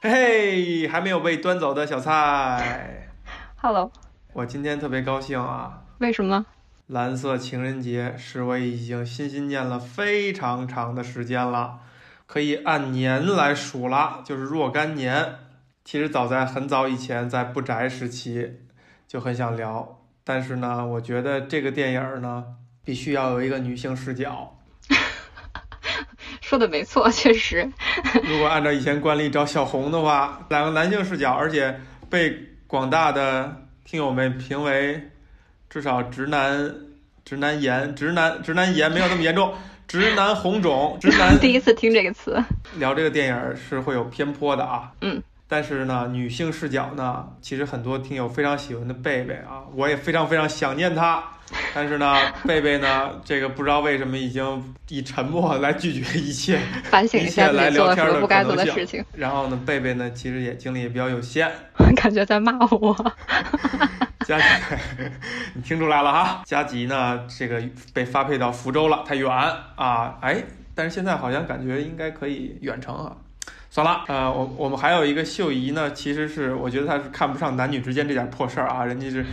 嘿嘿，还没有被端走的小菜。Hello，我今天特别高兴啊！为什么呢？蓝色情人节是我已经心心念了非常长的时间了，可以按年来数了，就是若干年。其实早在很早以前，在不宅时期就很想聊，但是呢，我觉得这个电影呢，必须要有一个女性视角。说的没错，确实。如果按照以前惯例找小红的话，两个男性视角，而且被广大的听友们评为至少直男、直男炎、直男、直男炎没有那么严重，直男红肿、直男 第一次听这个词。聊这个电影是会有偏颇的啊。嗯。但是呢，女性视角呢，其实很多听友非常喜欢的贝贝啊，我也非常非常想念她。但是呢，贝贝呢，这个不知道为什么已经以沉默来拒绝一切，反省一下自己做了不该做的事情。然后呢，贝贝呢，其实也精力也比较有限，感觉在骂我。加急，你听出来了哈？加急呢，这个被发配到福州了，太远啊，哎，但是现在好像感觉应该可以远程啊。算了，呃，我我们还有一个秀姨呢，其实是我觉得她是看不上男女之间这点破事儿啊，人家是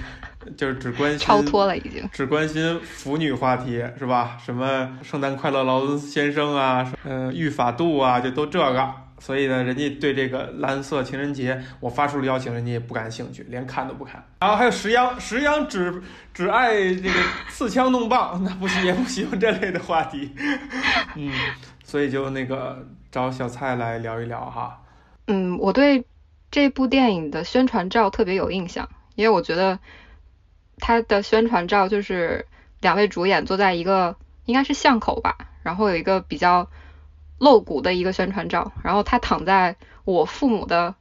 就是只关心超脱了已经，只关心腐女话题是吧？什么圣诞快乐劳伦斯先生啊，嗯、呃，御法度啊，就都这个。所以呢，人家对这个蓝色情人节，我发出了邀请，人家也不感兴趣，连看都不看。然后还有石央，石央只只爱这个刺枪弄棒，那不行也不喜欢这类的话题。嗯，所以就那个找小蔡来聊一聊哈。嗯，我对这部电影的宣传照特别有印象，因为我觉得它的宣传照就是两位主演坐在一个应该是巷口吧，然后有一个比较。露骨的一个宣传照，然后他躺在我父母的，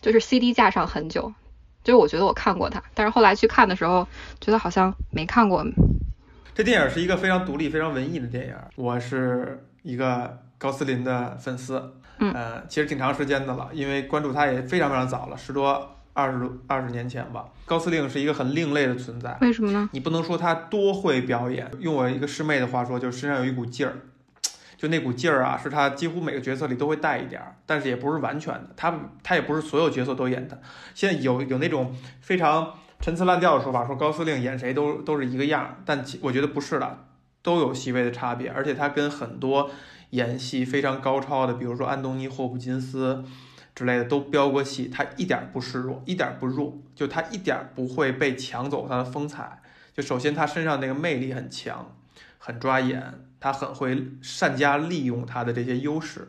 就是 CD 架上很久，就是我觉得我看过他，但是后来去看的时候，觉得好像没看过。这电影是一个非常独立、非常文艺的电影，我是一个高斯林的粉丝，嗯，呃，其实挺长时间的了，因为关注他也非常非常早了，十多、二十多、二十年前吧。高司令是一个很另类的存在，为什么呢？你不能说他多会表演，用我一个师妹的话说，就是身上有一股劲儿。就那股劲儿啊，是他几乎每个角色里都会带一点儿，但是也不是完全的。他他也不是所有角色都演的。现在有有那种非常陈词滥调的说法，说高司令演谁都都是一个样儿，但我觉得不是的，都有细微的差别。而且他跟很多演戏非常高超的，比如说安东尼·霍普金斯之类的都飙过戏，他一点不示弱，一点不弱，就他一点不会被抢走他的风采。就首先他身上那个魅力很强，很抓眼。他很会善加利用他的这些优势，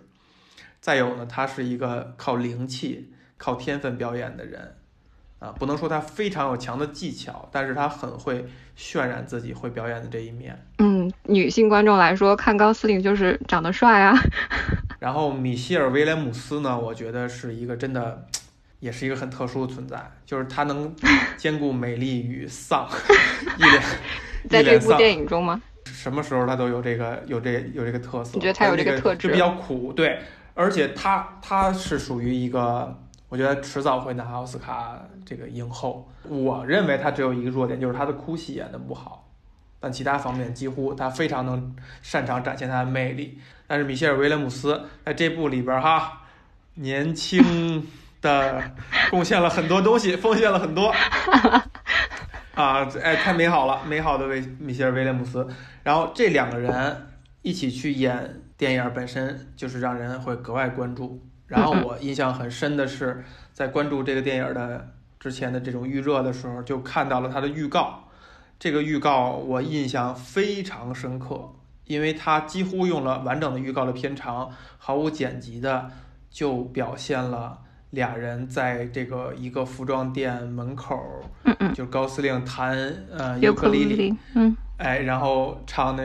再有呢，他是一个靠灵气、靠天分表演的人，啊，不能说他非常有强的技巧，但是他很会渲染自己会表演的这一面。嗯，女性观众来说，看高司令就是长得帅啊。然后米歇尔·威廉姆斯呢，我觉得是一个真的，也是一个很特殊的存在，就是他能兼顾美丽与丧，一脸 在这部电影中吗？什么时候他都有这个有这有这个特色，你觉得他有这个特质？就比较苦，对，而且他他是属于一个，我觉得迟早会拿奥斯卡这个影后。我认为他只有一个弱点，就是他的哭戏演的不好，但其他方面几乎他非常能擅长展现他的魅力。但是米歇尔·威廉姆斯在这部里边哈，年轻的贡献了很多东西，奉献了很多。啊，哎，太美好了，美好的维米歇尔·威廉姆斯。然后这两个人一起去演电影本身就是让人会格外关注。然后 我印象很深的是，在关注这个电影的之前的这种预热的时候，就看到了它的预告。这个预告我印象非常深刻，因为它几乎用了完整的预告的片长，毫无剪辑的就表现了。俩人在这个一个服装店门口，嗯嗯，就高司令弹呃尤克里里，嗯，哎，然后唱那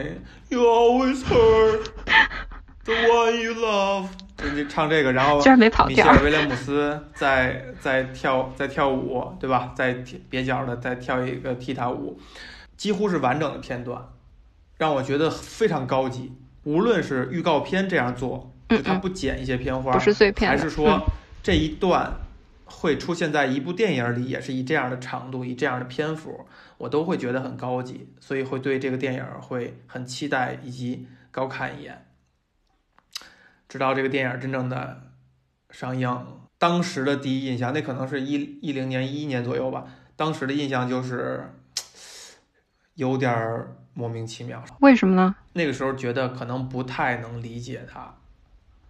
You always hurt the one you love，就唱这个，然后居然没跑米歇尔威廉姆斯在在跳在跳舞，对吧？在蹩脚的在跳一个踢踏舞，几乎是完整的片段，让我觉得非常高级。无论是预告片这样做，就他不剪一些片花，不是碎片，还是说。这一段会出现在一部电影里，也是以这样的长度、以这样的篇幅，我都会觉得很高级，所以会对这个电影会很期待以及高看一眼。直到这个电影真正的上映，当时的第一印象，那可能是一一零年、一一年左右吧。当时的印象就是有点儿莫名其妙。为什么呢？那个时候觉得可能不太能理解他，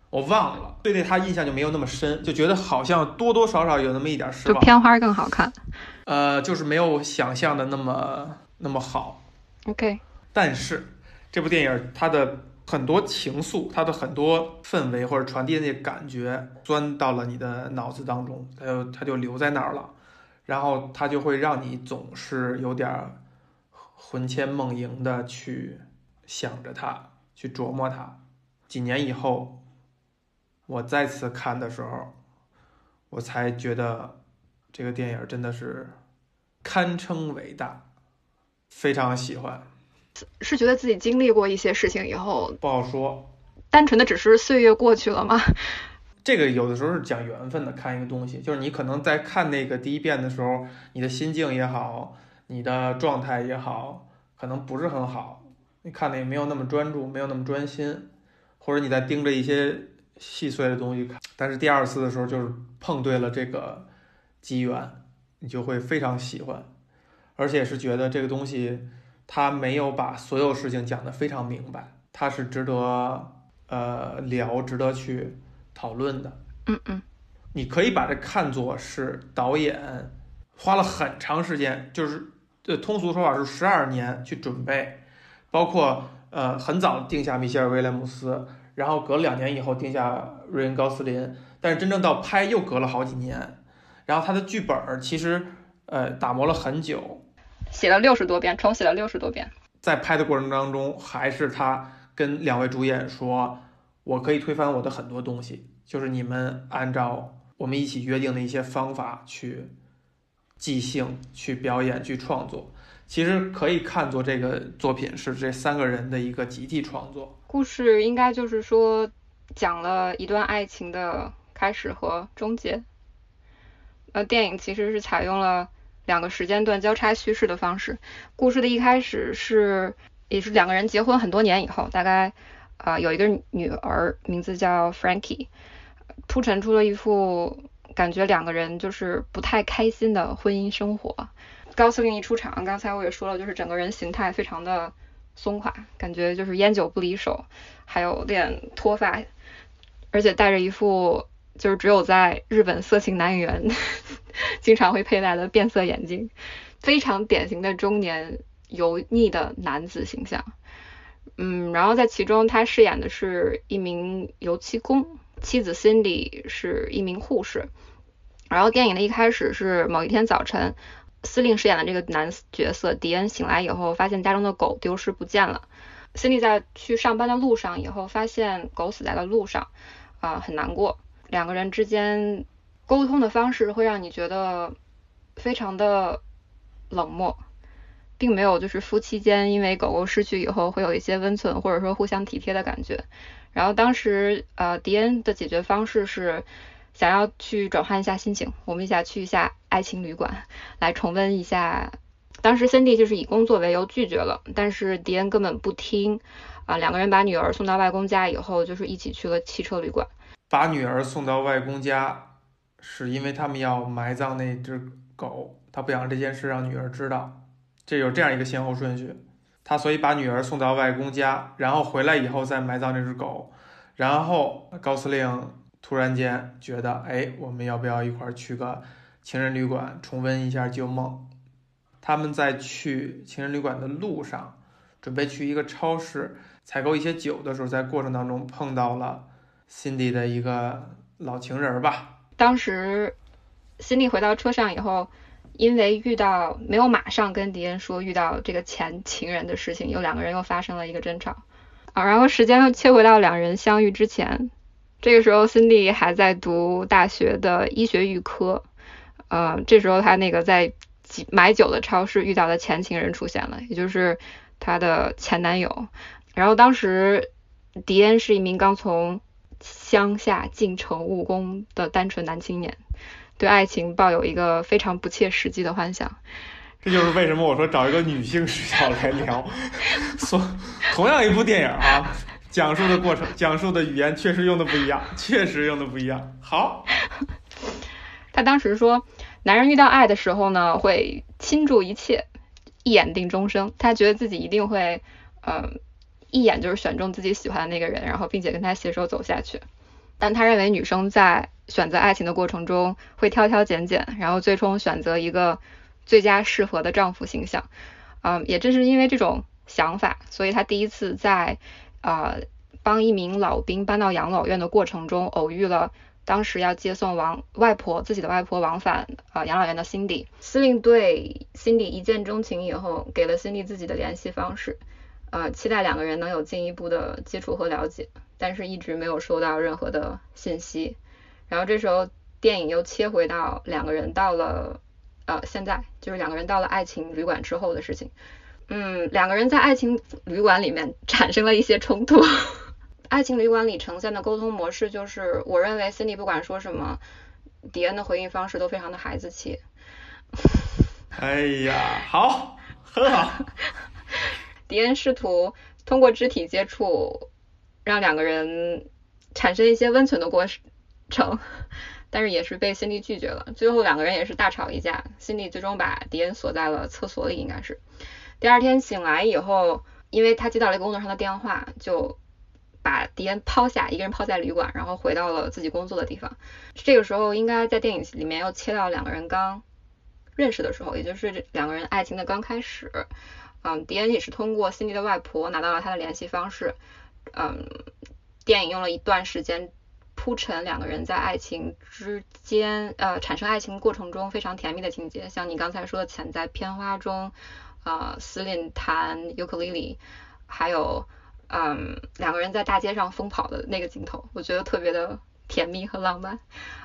我忘了，对对他印象就没有那么深，就觉得好像多多少少有那么一点失望就。片花更好看。呃，就是没有想象的那么那么好。OK，但是这部电影它的很多情愫，它的很多氛围或者传递的那感觉，钻到了你的脑子当中，它就它就留在那儿了，然后它就会让你总是有点魂牵梦萦的去想着它，去琢磨它。几年以后，我再次看的时候，我才觉得这个电影真的是堪称伟大，非常喜欢。是觉得自己经历过一些事情以后，不好说，单纯的只是岁月过去了吗？这个有的时候是讲缘分的。看一个东西，就是你可能在看那个第一遍的时候，你的心境也好，你的状态也好，可能不是很好，你看的也没有那么专注，没有那么专心，或者你在盯着一些细碎的东西看。但是第二次的时候，就是碰对了这个机缘，你就会非常喜欢，而且是觉得这个东西它没有把所有事情讲得非常明白，他是值得呃聊，值得去讨论的。嗯嗯，你可以把这看作是导演花了很长时间，就是呃通俗说法是十二年去准备，包括呃很早定下米歇尔·威廉姆斯，然后隔了两年以后定下瑞恩·高斯林，但是真正到拍又隔了好几年，然后他的剧本儿其实呃打磨了很久，写了六十多遍，重写了六十多遍。在拍的过程当中，还是他跟两位主演说：“我可以推翻我的很多东西，就是你们按照我们一起约定的一些方法去即兴、去表演、去创作。其实可以看作这个作品是这三个人的一个集体创作。故事应该就是说讲了一段爱情的开始和终结。呃，电影其实是采用了两个时间段交叉叙事的方式。故事的一开始是也是两个人结婚很多年以后，大概呃有一个女儿，名字叫 Frankie，铺陈出了一副感觉两个人就是不太开心的婚姻生活。高司令一出场，刚才我也说了，就是整个人形态非常的松垮，感觉就是烟酒不离手，还有点脱发，而且戴着一副就是只有在日本色情男演员 经常会佩戴的变色眼镜，非常典型的中年油腻的男子形象。嗯，然后在其中他饰演的是一名油漆工，妻子 Cindy 是一名护士。然后电影的一开始是某一天早晨。司令饰演的这个男角色迪恩醒来以后，发现家中的狗丢失不见了。辛迪在去上班的路上以后，发现狗死在了路上，啊、很难过。两个人之间沟通的方式会让你觉得非常的冷漠，并没有就是夫妻间因为狗狗失去以后会有一些温存或者说互相体贴的感觉。然后当时呃，迪恩的解决方式是。想要去转换一下心情，我们一起去一下爱情旅馆，来重温一下。当时森蒂就是以工作为由拒绝了，但是迪恩根本不听啊。两个人把女儿送到外公家以后，就是一起去了汽车旅馆。把女儿送到外公家，是因为他们要埋葬那只狗，他不想这件事让女儿知道，这有这样一个先后顺序。他所以把女儿送到外公家，然后回来以后再埋葬这只狗，然后高司令。突然间觉得，哎，我们要不要一块儿去个情人旅馆，重温一下旧梦？他们在去情人旅馆的路上，准备去一个超市采购一些酒的时候，在过程当中碰到了辛迪的一个老情人吧。当时辛迪回到车上以后，因为遇到没有马上跟迪恩说遇到这个前情人的事情，有两个人又发生了一个争吵啊。然后时间又切回到两人相遇之前。这个时候辛迪还在读大学的医学预科，呃，这时候他那个在买酒的超市遇到的前情人出现了，也就是他的前男友。然后当时迪恩是一名刚从乡下进城务工的单纯男青年，对爱情抱有一个非常不切实际的幻想。这就是为什么我说找一个女性视角来聊。所同样一部电影啊。讲述的过程，讲述的语言确实用的不一样，确实用的不一样。好，他当时说，男人遇到爱的时候呢，会倾注一切，一眼定终生。他觉得自己一定会，呃，一眼就是选中自己喜欢的那个人，然后并且跟他携手走下去。但他认为女生在选择爱情的过程中会挑挑拣拣，然后最终选择一个最佳适合的丈夫形象。嗯，也正是因为这种想法，所以他第一次在呃帮一名老兵搬到养老院的过程中，偶遇了当时要接送王外婆自己的外婆往返呃养老院的辛迪。司令对辛迪一见钟情以后，给了辛迪自己的联系方式，呃，期待两个人能有进一步的接触和了解。但是一直没有收到任何的信息，然后这时候电影又切回到两个人到了呃现在，就是两个人到了爱情旅馆之后的事情。嗯，两个人在爱情旅馆里面 产生了一些冲突。爱情旅馆里呈现的沟通模式就是，我认为 Cindy 不管说什么，迪恩的回应方式都非常的孩子气。哎呀，好，很好。迪恩试图通过肢体接触。让两个人产生一些温存的过程，但是也是被辛迪拒绝了。最后两个人也是大吵一架，辛迪最终把迪恩锁在了厕所里，应该是。第二天醒来以后，因为他接到了一个工作上的电话，就把迪恩抛下，一个人抛在旅馆，然后回到了自己工作的地方。这个时候应该在电影里面又切到两个人刚认识的时候，也就是两个人爱情的刚开始。嗯，迪恩也是通过辛迪的外婆拿到了他的联系方式。嗯，电影用了一段时间铺陈两个人在爱情之间，呃，产生爱情过程中非常甜蜜的情节，像你刚才说的潜在片花中，呃，司令弹尤克里里，还有，嗯，两个人在大街上疯跑的那个镜头，我觉得特别的甜蜜和浪漫。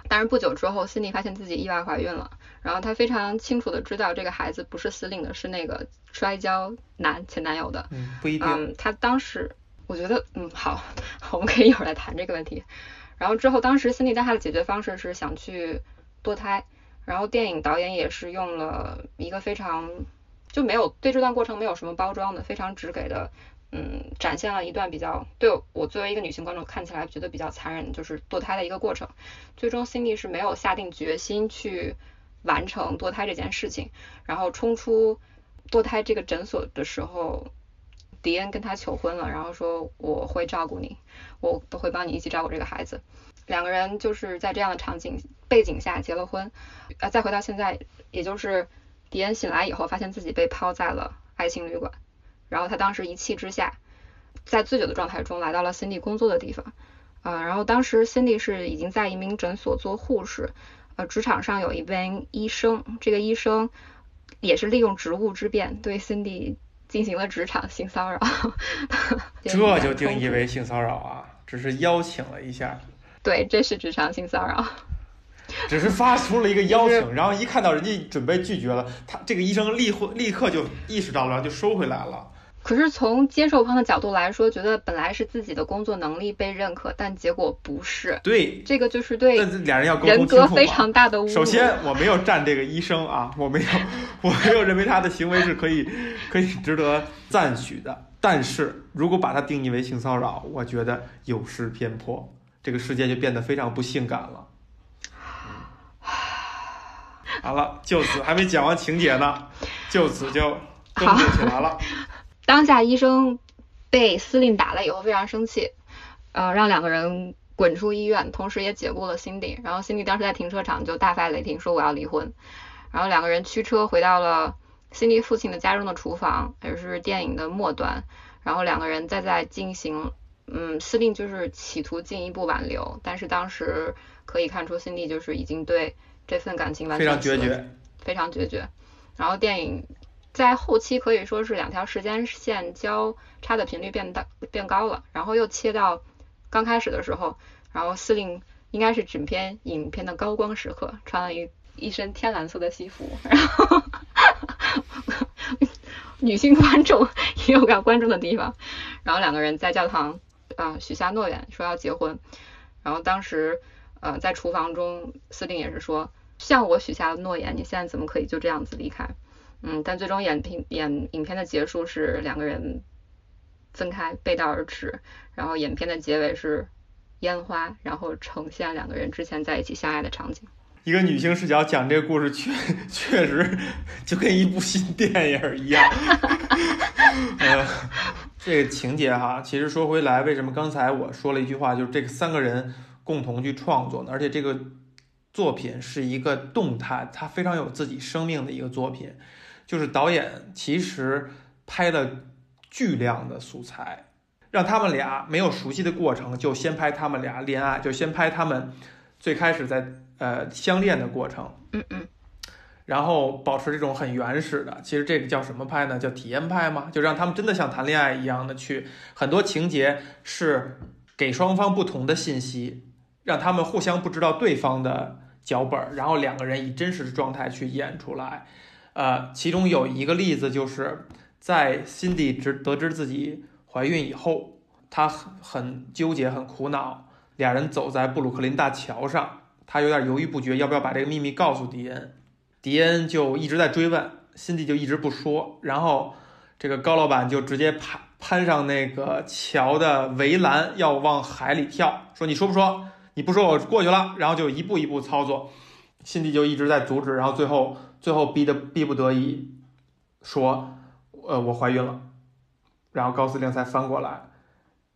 但是不久之后，辛迪发现自己意外怀孕了，然后她非常清楚的知道这个孩子不是司令的，是那个摔跤男前男友的。嗯，不一定。嗯，她当时。我觉得，嗯，好，我们可以一会儿来谈这个问题。然后之后，当时辛迪带她的解决方式是想去堕胎，然后电影导演也是用了一个非常就没有对这段过程没有什么包装的，非常直给的，嗯，展现了一段比较对我作为一个女性观众看起来觉得比较残忍，就是堕胎的一个过程。最终，辛迪是没有下定决心去完成堕胎这件事情，然后冲出堕胎这个诊所的时候。迪恩跟他求婚了，然后说我会照顾你，我都会帮你一起照顾这个孩子。两个人就是在这样的场景背景下结了婚。呃，再回到现在，也就是迪恩醒来以后，发现自己被抛在了爱情旅馆，然后他当时一气之下，在醉酒的状态中来到了 Cindy 工作的地方。啊，然后当时 Cindy 是已经在一名诊所做护士，呃，职场上有一位医生，这个医生也是利用职务之便对 Cindy。进行了职场性骚扰，这就定义为性骚扰啊？只是邀请了一下，对，这是职场性骚扰，只是发出了一个邀请，然后一看到人家准备拒绝了，他这个医生立会立刻就意识到了，就收回来了。可是从接受方的角度来说，觉得本来是自己的工作能力被认可，但结果不是。对，这个就是对俩人要人格非常大的侮辱。首先，我没有站这个医生啊，我没有，我没有认为他的行为是可以 可以值得赞许的。但是如果把它定义为性骚扰，我觉得有失偏颇，这个世界就变得非常不性感了。好了，就此还没讲完情节呢，就此就登录起来了。当下医生被司令打了以后非常生气，呃，让两个人滚出医院，同时也解雇了辛迪。然后辛迪当时在停车场就大发雷霆说我要离婚。然后两个人驱车回到了辛迪父亲的家中的厨房，也是电影的末端。然后两个人再在进行，嗯，司令就是企图进一步挽留，但是当时可以看出辛迪就是已经对这份感情完全非常决绝，非常决绝。然后电影。在后期可以说是两条时间线交叉的频率变大变高了，然后又切到刚开始的时候，然后司令应该是整篇影片的高光时刻，穿了一一身天蓝色的西服，然后 女性观众 也有要关注的地方，然后两个人在教堂啊许下诺言，说要结婚，然后当时呃在厨房中，司令也是说向我许下了诺言，你现在怎么可以就这样子离开？嗯，但最终演片演影片的结束是两个人分开背道而驰，然后影片的结尾是烟花，然后呈现两个人之前在一起相爱的场景。一个女性视角讲这个故事，确确实就跟一部新电影一样。呃，这个情节哈，其实说回来，为什么刚才我说了一句话，就是这个三个人共同去创作呢？而且这个作品是一个动态，它非常有自己生命的一个作品。就是导演其实拍了巨量的素材，让他们俩没有熟悉的过程，就先拍他们俩恋爱，就先拍他们最开始在呃相恋的过程。嗯嗯。然后保持这种很原始的，其实这个叫什么拍呢？叫体验派吗？就让他们真的像谈恋爱一样的去，很多情节是给双方不同的信息，让他们互相不知道对方的脚本，然后两个人以真实的状态去演出来。呃，其中有一个例子就是在辛迪知得知自己怀孕以后，她很很纠结，很苦恼。俩人走在布鲁克林大桥上，她有点犹豫不决，要不要把这个秘密告诉迪恩。迪恩就一直在追问，辛迪就一直不说。然后这个高老板就直接攀攀上那个桥的围栏，要往海里跳，说：“你说不说？你不说，我过去了。”然后就一步一步操作，辛迪就一直在阻止。然后最后，最后逼的逼不得已，说：“呃，我怀孕了。”然后高司令才翻过来。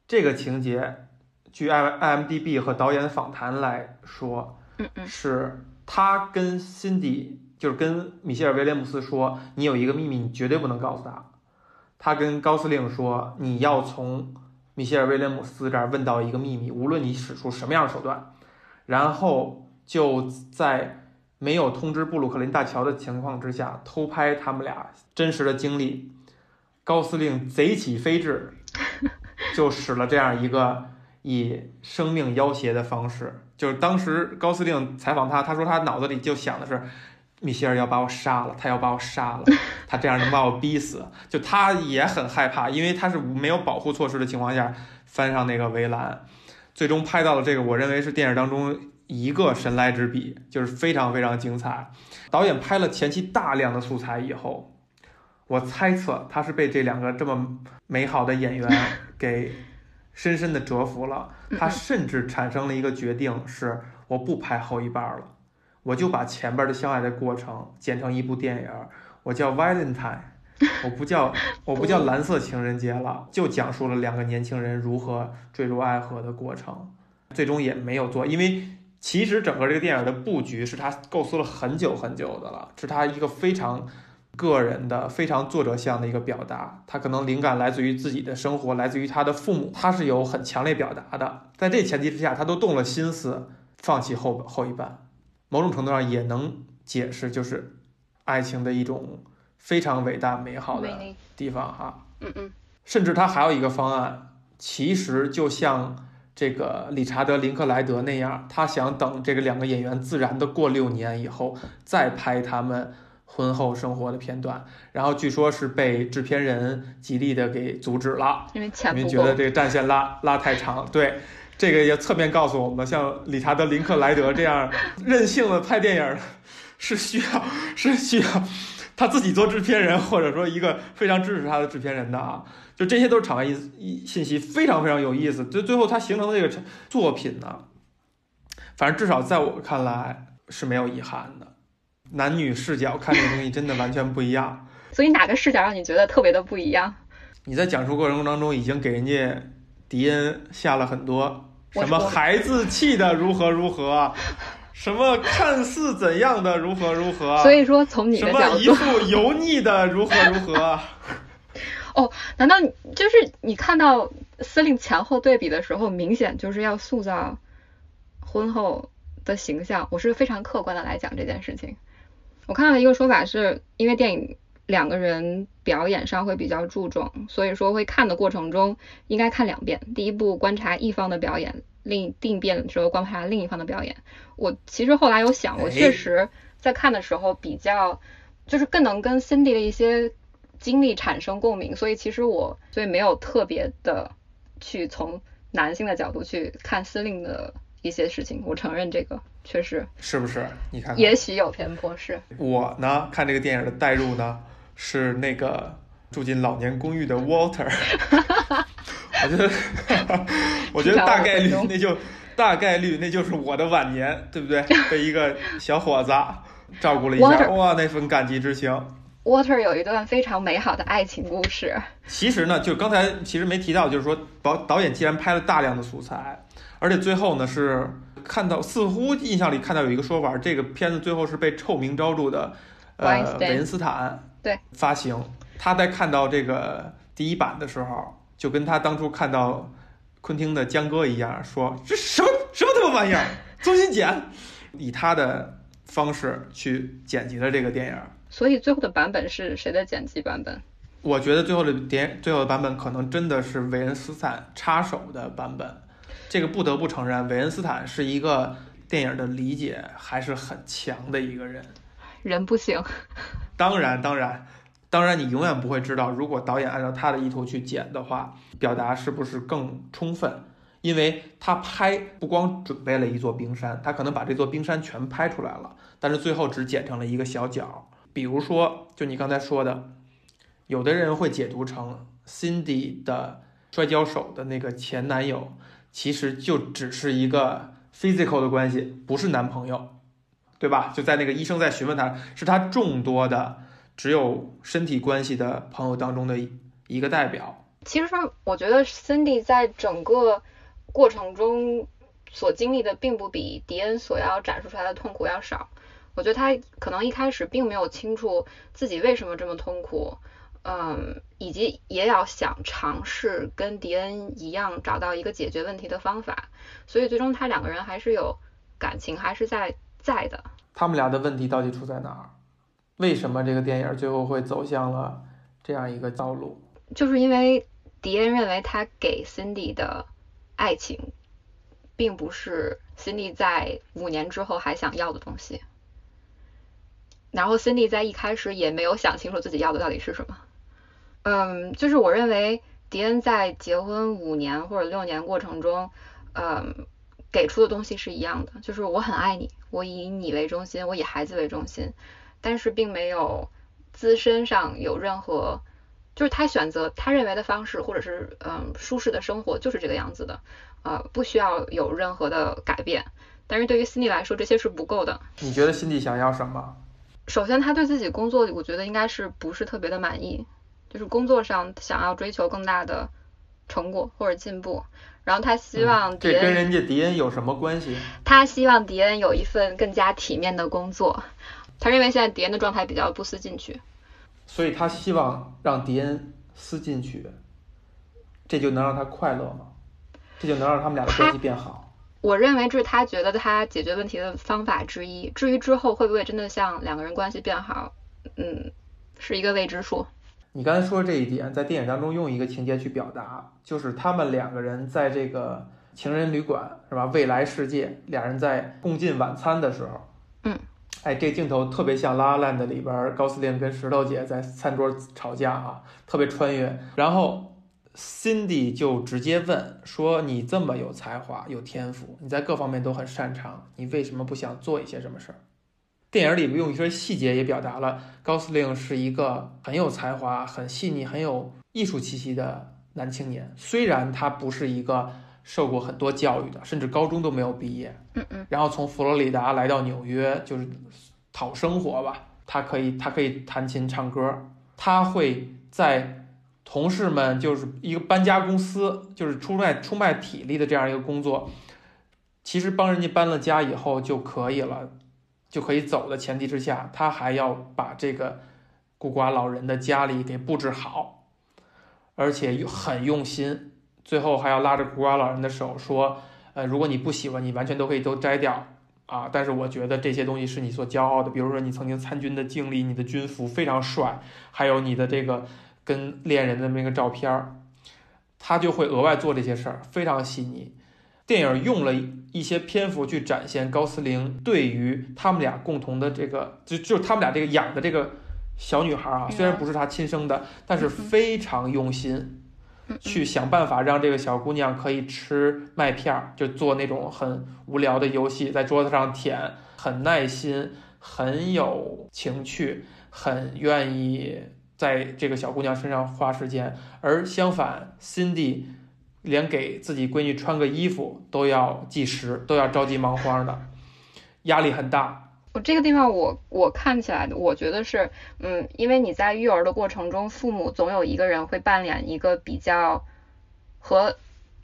这个情节，据 i IMDB 和导演访谈来说，是他跟辛迪。就是跟米歇尔·威廉姆斯说：“你有一个秘密，你绝对不能告诉他。”他跟高司令说：“你要从米歇尔·威廉姆斯这儿问到一个秘密，无论你使出什么样的手段。”然后就在没有通知布鲁克林大桥的情况之下，偷拍他们俩真实的经历。高司令贼起飞智，就使了这样一个以生命要挟的方式。就是当时高司令采访他，他说他脑子里就想的是。米歇尔要把我杀了，他要把我杀了，他这样能把我逼死。就他也很害怕，因为他是没有保护措施的情况下翻上那个围栏，最终拍到了这个，我认为是电影当中一个神来之笔，就是非常非常精彩。导演拍了前期大量的素材以后，我猜测他是被这两个这么美好的演员给深深的折服了，他甚至产生了一个决定，是我不拍后一半了。我就把前边的相爱的过程剪成一部电影，我叫 Valentine，我不叫我不叫蓝色情人节了，就讲述了两个年轻人如何坠入爱河的过程，最终也没有做，因为其实整个这个电影的布局是他构思了很久很久的了，是他一个非常个人的、非常作者向的一个表达，他可能灵感来自于自己的生活，来自于他的父母，他是有很强烈表达的，在这前提之下，他都动了心思，放弃后后一半。某种程度上也能解释，就是爱情的一种非常伟大美好的地方哈。嗯嗯。甚至他还有一个方案，其实就像这个理查德·林克莱德那样，他想等这个两个演员自然的过六年以后，再拍他们婚后生活的片段。然后据说是被制片人极力的给阻止了，因为钱因为觉得这个战线拉拉太长。对。这个也侧面告诉我们，像理查德·林克莱德这样任性的拍电影，是需要是需要他自己做制片人，或者说一个非常支持他的制片人的啊。就这些都是场外一信息，非常非常有意思。就最后他形成的这个作品呢，反正至少在我看来是没有遗憾的。男女视角看这个东西真的完全不一样。所以哪个视角让你觉得特别的不一样？你在讲述过程当中已经给人家迪恩下了很多。什么孩子气的如何如何，什么看似怎样的如何如何，所以说从你的角度，一副油腻的如何如何。哦，难道就是你看到司令前后对比的时候，明显就是要塑造婚后的形象？我是非常客观的来讲这件事情。我看到的一个说法是因为电影。两个人表演上会比较注重，所以说会看的过程中应该看两遍。第一步观察一方的表演，另第一遍的时候观察另一方的表演。我其实后来有想，我确实在看的时候比较，就是更能跟 Cindy 的一些经历产生共鸣，所以其实我所以没有特别的去从男性的角度去看司令的一些事情。我承认这个确实是不是？你看，也许有偏颇。是我呢看这个电影的代入呢。是那个住进老年公寓的 Walter，我觉得，我觉得大概率那就大概率那就是我的晚年，对不对？被一个小伙子照顾了一下，哇，那份感激之情。Water 有一段非常美好的爱情故事。其实呢，就刚才其实没提到，就是说导导演既然拍了大量的素材，而且最后呢是看到，似乎印象里看到有一个说法，这个片子最后是被臭名昭著的呃韦恩斯坦对发行。他在看到这个第一版的时候，就跟他当初看到昆汀的江歌一样，说这什么 什么他妈玩意儿，重新剪，以他的方式去剪辑了这个电影。所以最后的版本是谁的剪辑版本？我觉得最后的电最后的版本可能真的是韦恩斯坦插手的版本。这个不得不承认，韦恩斯坦是一个电影的理解还是很强的一个人。人不行。当然，当然。当然，你永远不会知道，如果导演按照他的意图去剪的话，表达是不是更充分？因为他拍不光准备了一座冰山，他可能把这座冰山全拍出来了，但是最后只剪成了一个小角。比如说，就你刚才说的，有的人会解读成 Cindy 的摔跤手的那个前男友，其实就只是一个 physical 的关系，不是男朋友，对吧？就在那个医生在询问他，是他众多的。只有身体关系的朋友当中的一个代表。其实，我觉得 Cindy 在整个过程中所经历的，并不比迪恩所要展示出来的痛苦要少。我觉得他可能一开始并没有清楚自己为什么这么痛苦，嗯，以及也要想尝试跟迪恩一样找到一个解决问题的方法。所以，最终他两个人还是有感情，还是在在的。他们俩的问题到底出在哪儿？为什么这个电影最后会走向了这样一个道路？就是因为迪恩认为他给 Cindy 的爱情，并不是 Cindy 在五年之后还想要的东西。然后 Cindy 在一开始也没有想清楚自己要的到底是什么。嗯，就是我认为迪恩在结婚五年或者六年过程中，嗯，给出的东西是一样的，就是我很爱你，我以你为中心，我以孩子为中心。但是并没有自身上有任何，就是他选择他认为的方式，或者是嗯舒适的生活就是这个样子的，呃不需要有任何的改变。但是对于 Cindy 来说，这些是不够的。你觉得 Cindy 想要什么？首先，他对自己工作，我觉得应该是不是特别的满意，就是工作上想要追求更大的成果或者进步。然后他希望这跟人家迪恩有什么关系？他希望迪恩有一份更加体面的工作。他认为现在迪恩的状态比较不思进取，所以他希望让迪恩思进取，这就能让他快乐吗？这就能让他们俩的关系变好？我认为这是他觉得他解决问题的方法之一。至于之后会不会真的像两个人关系变好，嗯，是一个未知数。你刚才说这一点，在电影当中用一个情节去表达，就是他们两个人在这个情人旅馆是吧？未来世界，俩人在共进晚餐的时候，嗯。哎，这镜头特别像《拉拉烂》的里边高司令跟石头姐在餐桌吵架啊，特别穿越。然后 Cindy 就直接问说：“你这么有才华、有天赋，你在各方面都很擅长，你为什么不想做一些什么事儿？”电影里边用一些细节也表达了高司令是一个很有才华、很细腻、很有艺术气息的男青年，虽然他不是一个。受过很多教育的，甚至高中都没有毕业。嗯嗯。然后从佛罗里达来到纽约，就是讨生活吧。他可以，他可以弹琴唱歌。他会在同事们就是一个搬家公司，就是出卖出卖体力的这样一个工作。其实帮人家搬了家以后就可以了，就可以走的前提之下，他还要把这个孤寡老人的家里给布置好，而且很用心。最后还要拉着孤寡老人的手说：“呃，如果你不喜欢，你完全都可以都摘掉啊！但是我觉得这些东西是你所骄傲的，比如说你曾经参军的经历，你的军服非常帅，还有你的这个跟恋人的那个照片儿，他就会额外做这些事儿，非常细腻。电影用了一些篇幅去展现高司令对于他们俩共同的这个，就就他们俩这个养的这个小女孩啊，虽然不是他亲生的，但是非常用心。”去想办法让这个小姑娘可以吃麦片儿，就做那种很无聊的游戏，在桌子上舔，很耐心，很有情趣，很愿意在这个小姑娘身上花时间。而相反，Cindy 连给自己闺女穿个衣服都要计时，都要着急忙慌的，压力很大。我这个地方，我我看起来的，我觉得是，嗯，因为你在育儿的过程中，父母总有一个人会扮演一个比较和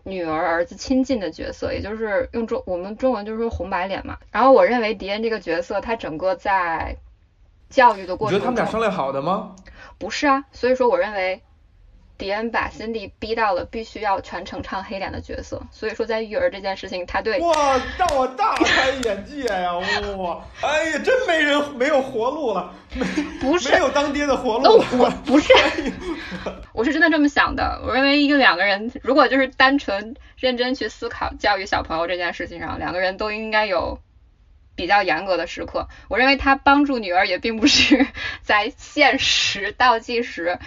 女儿儿子亲近的角色，也就是用中我们中文就是说红白脸嘛。然后我认为迪恩这个角色，他整个在教育的过程中，你觉得他们俩商量好的吗？不是啊，所以说我认为。迪恩把辛迪逼到了必须要全程唱黑脸的角色，所以说在育儿这件事情，他对哇，让我大开眼界呀！哇，哎呀，真没人没有活路了，没不是没有当爹的活路了。我不是，我是真的这么想的。我认为一个两个人，如果就是单纯认真去思考教育小朋友这件事情上，两个人都应该有比较严格的时刻。我认为他帮助女儿也并不是 在限时倒计时。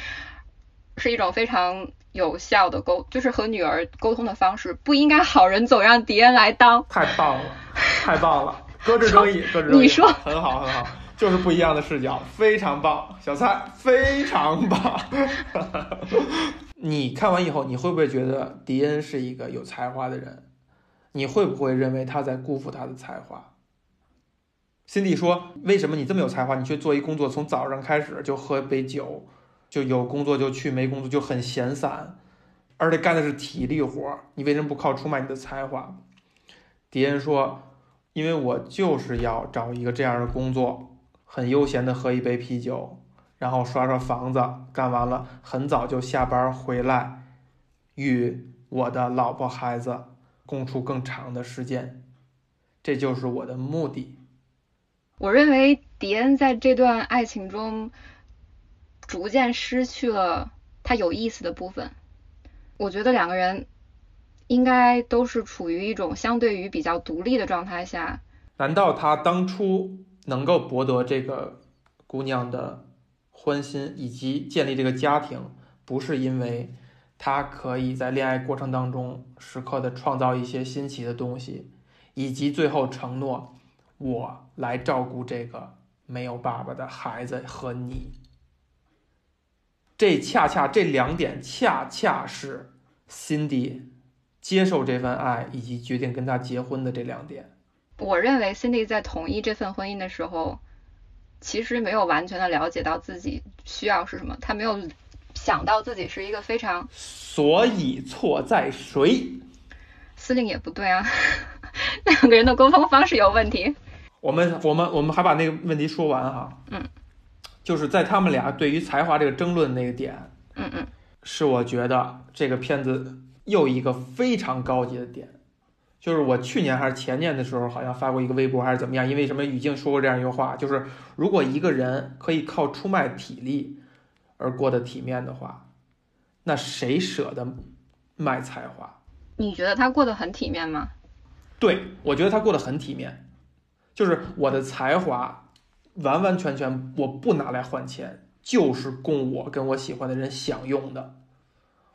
是一种非常有效的沟，就是和女儿沟通的方式，不应该好人总让敌人来当。太棒了，太棒了，搁置争议，搁置争议。你说很好，很好，就是不一样的视角，非常棒，小蔡非常棒。你看完以后，你会不会觉得迪恩是一个有才华的人？你会不会认为他在辜负他的才华？辛迪说：“为什么你这么有才华，你却做一工作，从早上开始就喝杯酒？”就有工作就去，没工作就很闲散，而且干的是体力活你为什么不靠出卖你的才华？迪恩说：“因为我就是要找一个这样的工作，很悠闲的喝一杯啤酒，然后刷刷房子，干完了很早就下班回来，与我的老婆孩子共处更长的时间，这就是我的目的。”我认为迪恩在这段爱情中。逐渐失去了他有意思的部分。我觉得两个人应该都是处于一种相对于比较独立的状态下。难道他当初能够博得这个姑娘的欢心，以及建立这个家庭，不是因为他可以在恋爱过程当中时刻的创造一些新奇的东西，以及最后承诺我来照顾这个没有爸爸的孩子和你？这恰恰这两点，恰恰是辛迪接受这份爱以及决定跟他结婚的这两点。我认为辛迪在同意这份婚姻的时候，其实没有完全的了解到自己需要是什么，他没有想到自己是一个非常……所以错在谁？司令也不对啊，两个人的沟通方式有问题。我们我们我们还把那个问题说完哈。嗯。就是在他们俩对于才华这个争论那个点，嗯嗯，是我觉得这个片子又一个非常高级的点。就是我去年还是前年的时候，好像发过一个微博还是怎么样，因为什么语境说过这样一句话，就是如果一个人可以靠出卖体力而过得体面的话，那谁舍得卖才华？你觉得他过得很体面吗？对，我觉得他过得很体面，就是我的才华。完完全全我不拿来换钱，就是供我跟我喜欢的人享用的，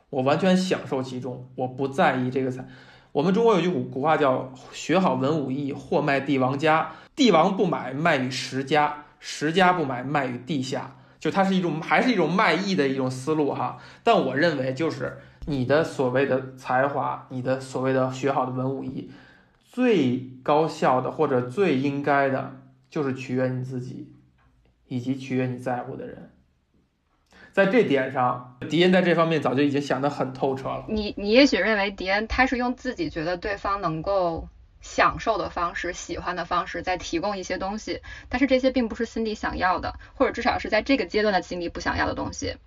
我完全享受其中，我不在意这个财。我们中国有句古古话叫“学好文武艺，货卖帝王家”，帝王不买，卖与十家；十家不买，卖与地下。就它是一种，还是一种卖艺的一种思路哈。但我认为，就是你的所谓的才华，你的所谓的学好的文武艺，最高效的或者最应该的。就是取悦你自己，以及取悦你在乎的人，在这点上，迪恩在这方面早就已经想得很透彻了。你你也许认为迪恩他是用自己觉得对方能够享受的方式、喜欢的方式在提供一些东西，但是这些并不是心里想要的，或者至少是在这个阶段的心里不想要的东西。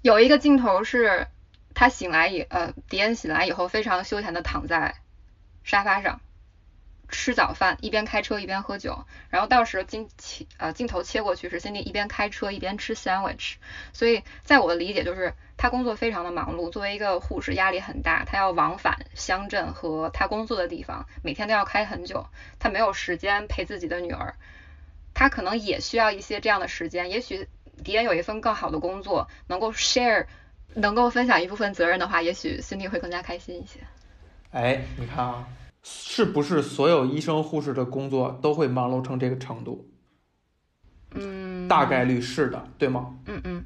有一个镜头是他醒来以呃，迪恩醒来以后非常休闲的躺在沙发上。吃早饭，一边开车一边喝酒，然后到时候镜切呃镜头切过去是 Cindy 一边开车一边吃 sandwich，所以在我的理解就是他工作非常的忙碌，作为一个护士压力很大，他要往返乡镇和他工作的地方，每天都要开很久，他没有时间陪自己的女儿，他可能也需要一些这样的时间，也许迪恩有一份更好的工作，能够 share 能够分享一部分责任的话，也许 Cindy 会更加开心一些。哎，你看啊。是不是所有医生护士的工作都会忙碌成这个程度？嗯，大概率是的，对吗？嗯嗯。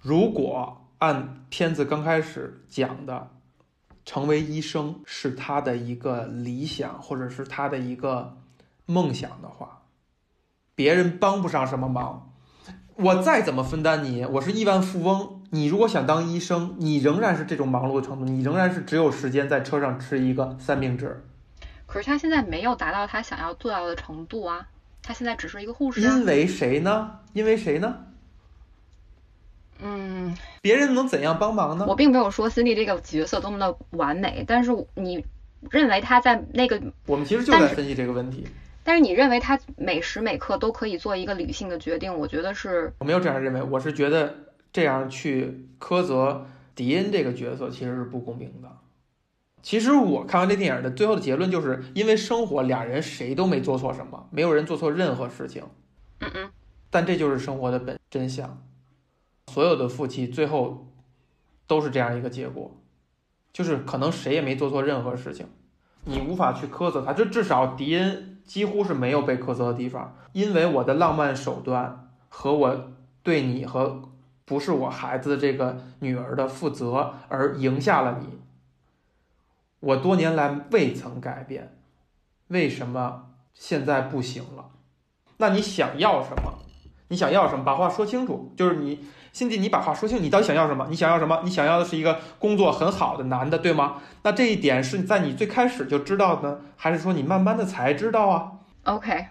如果按片子刚开始讲的成为医生是他的一个理想，或者是他的一个梦想的话，别人帮不上什么忙。我再怎么分担你，我是亿万富翁，你如果想当医生，你仍然是这种忙碌的程度，你仍然是只有时间在车上吃一个三明治。可是他现在没有达到他想要做到的程度啊，他现在只是一个护士。因为谁呢？因为谁呢？嗯，别人能怎样帮忙呢？我并没有说 Cindy 这个角色多么的完美，但是你认为他在那个，我们其实就在分析这个问题。但是你认为他每时每刻都可以做一个理性的决定？我觉得是，我没有这样认为，我是觉得这样去苛责迪恩这个角色其实是不公平的。其实我看完这电影的最后的结论，就是因为生活，俩人谁都没做错什么，没有人做错任何事情。嗯嗯。但这就是生活的本真相。所有的夫妻最后都是这样一个结果，就是可能谁也没做错任何事情，你无法去苛责他。就至少迪恩几乎是没有被苛责的地方，因为我的浪漫手段和我对你和不是我孩子这个女儿的负责而赢下了你。我多年来未曾改变，为什么现在不行了？那你想要什么？你想要什么？把话说清楚。就是你，辛迪，你把话说清，你到底想要什么？你想要什么？你想要的是一个工作很好的男的，对吗？那这一点是在你最开始就知道呢，还是说你慢慢的才知道啊？OK，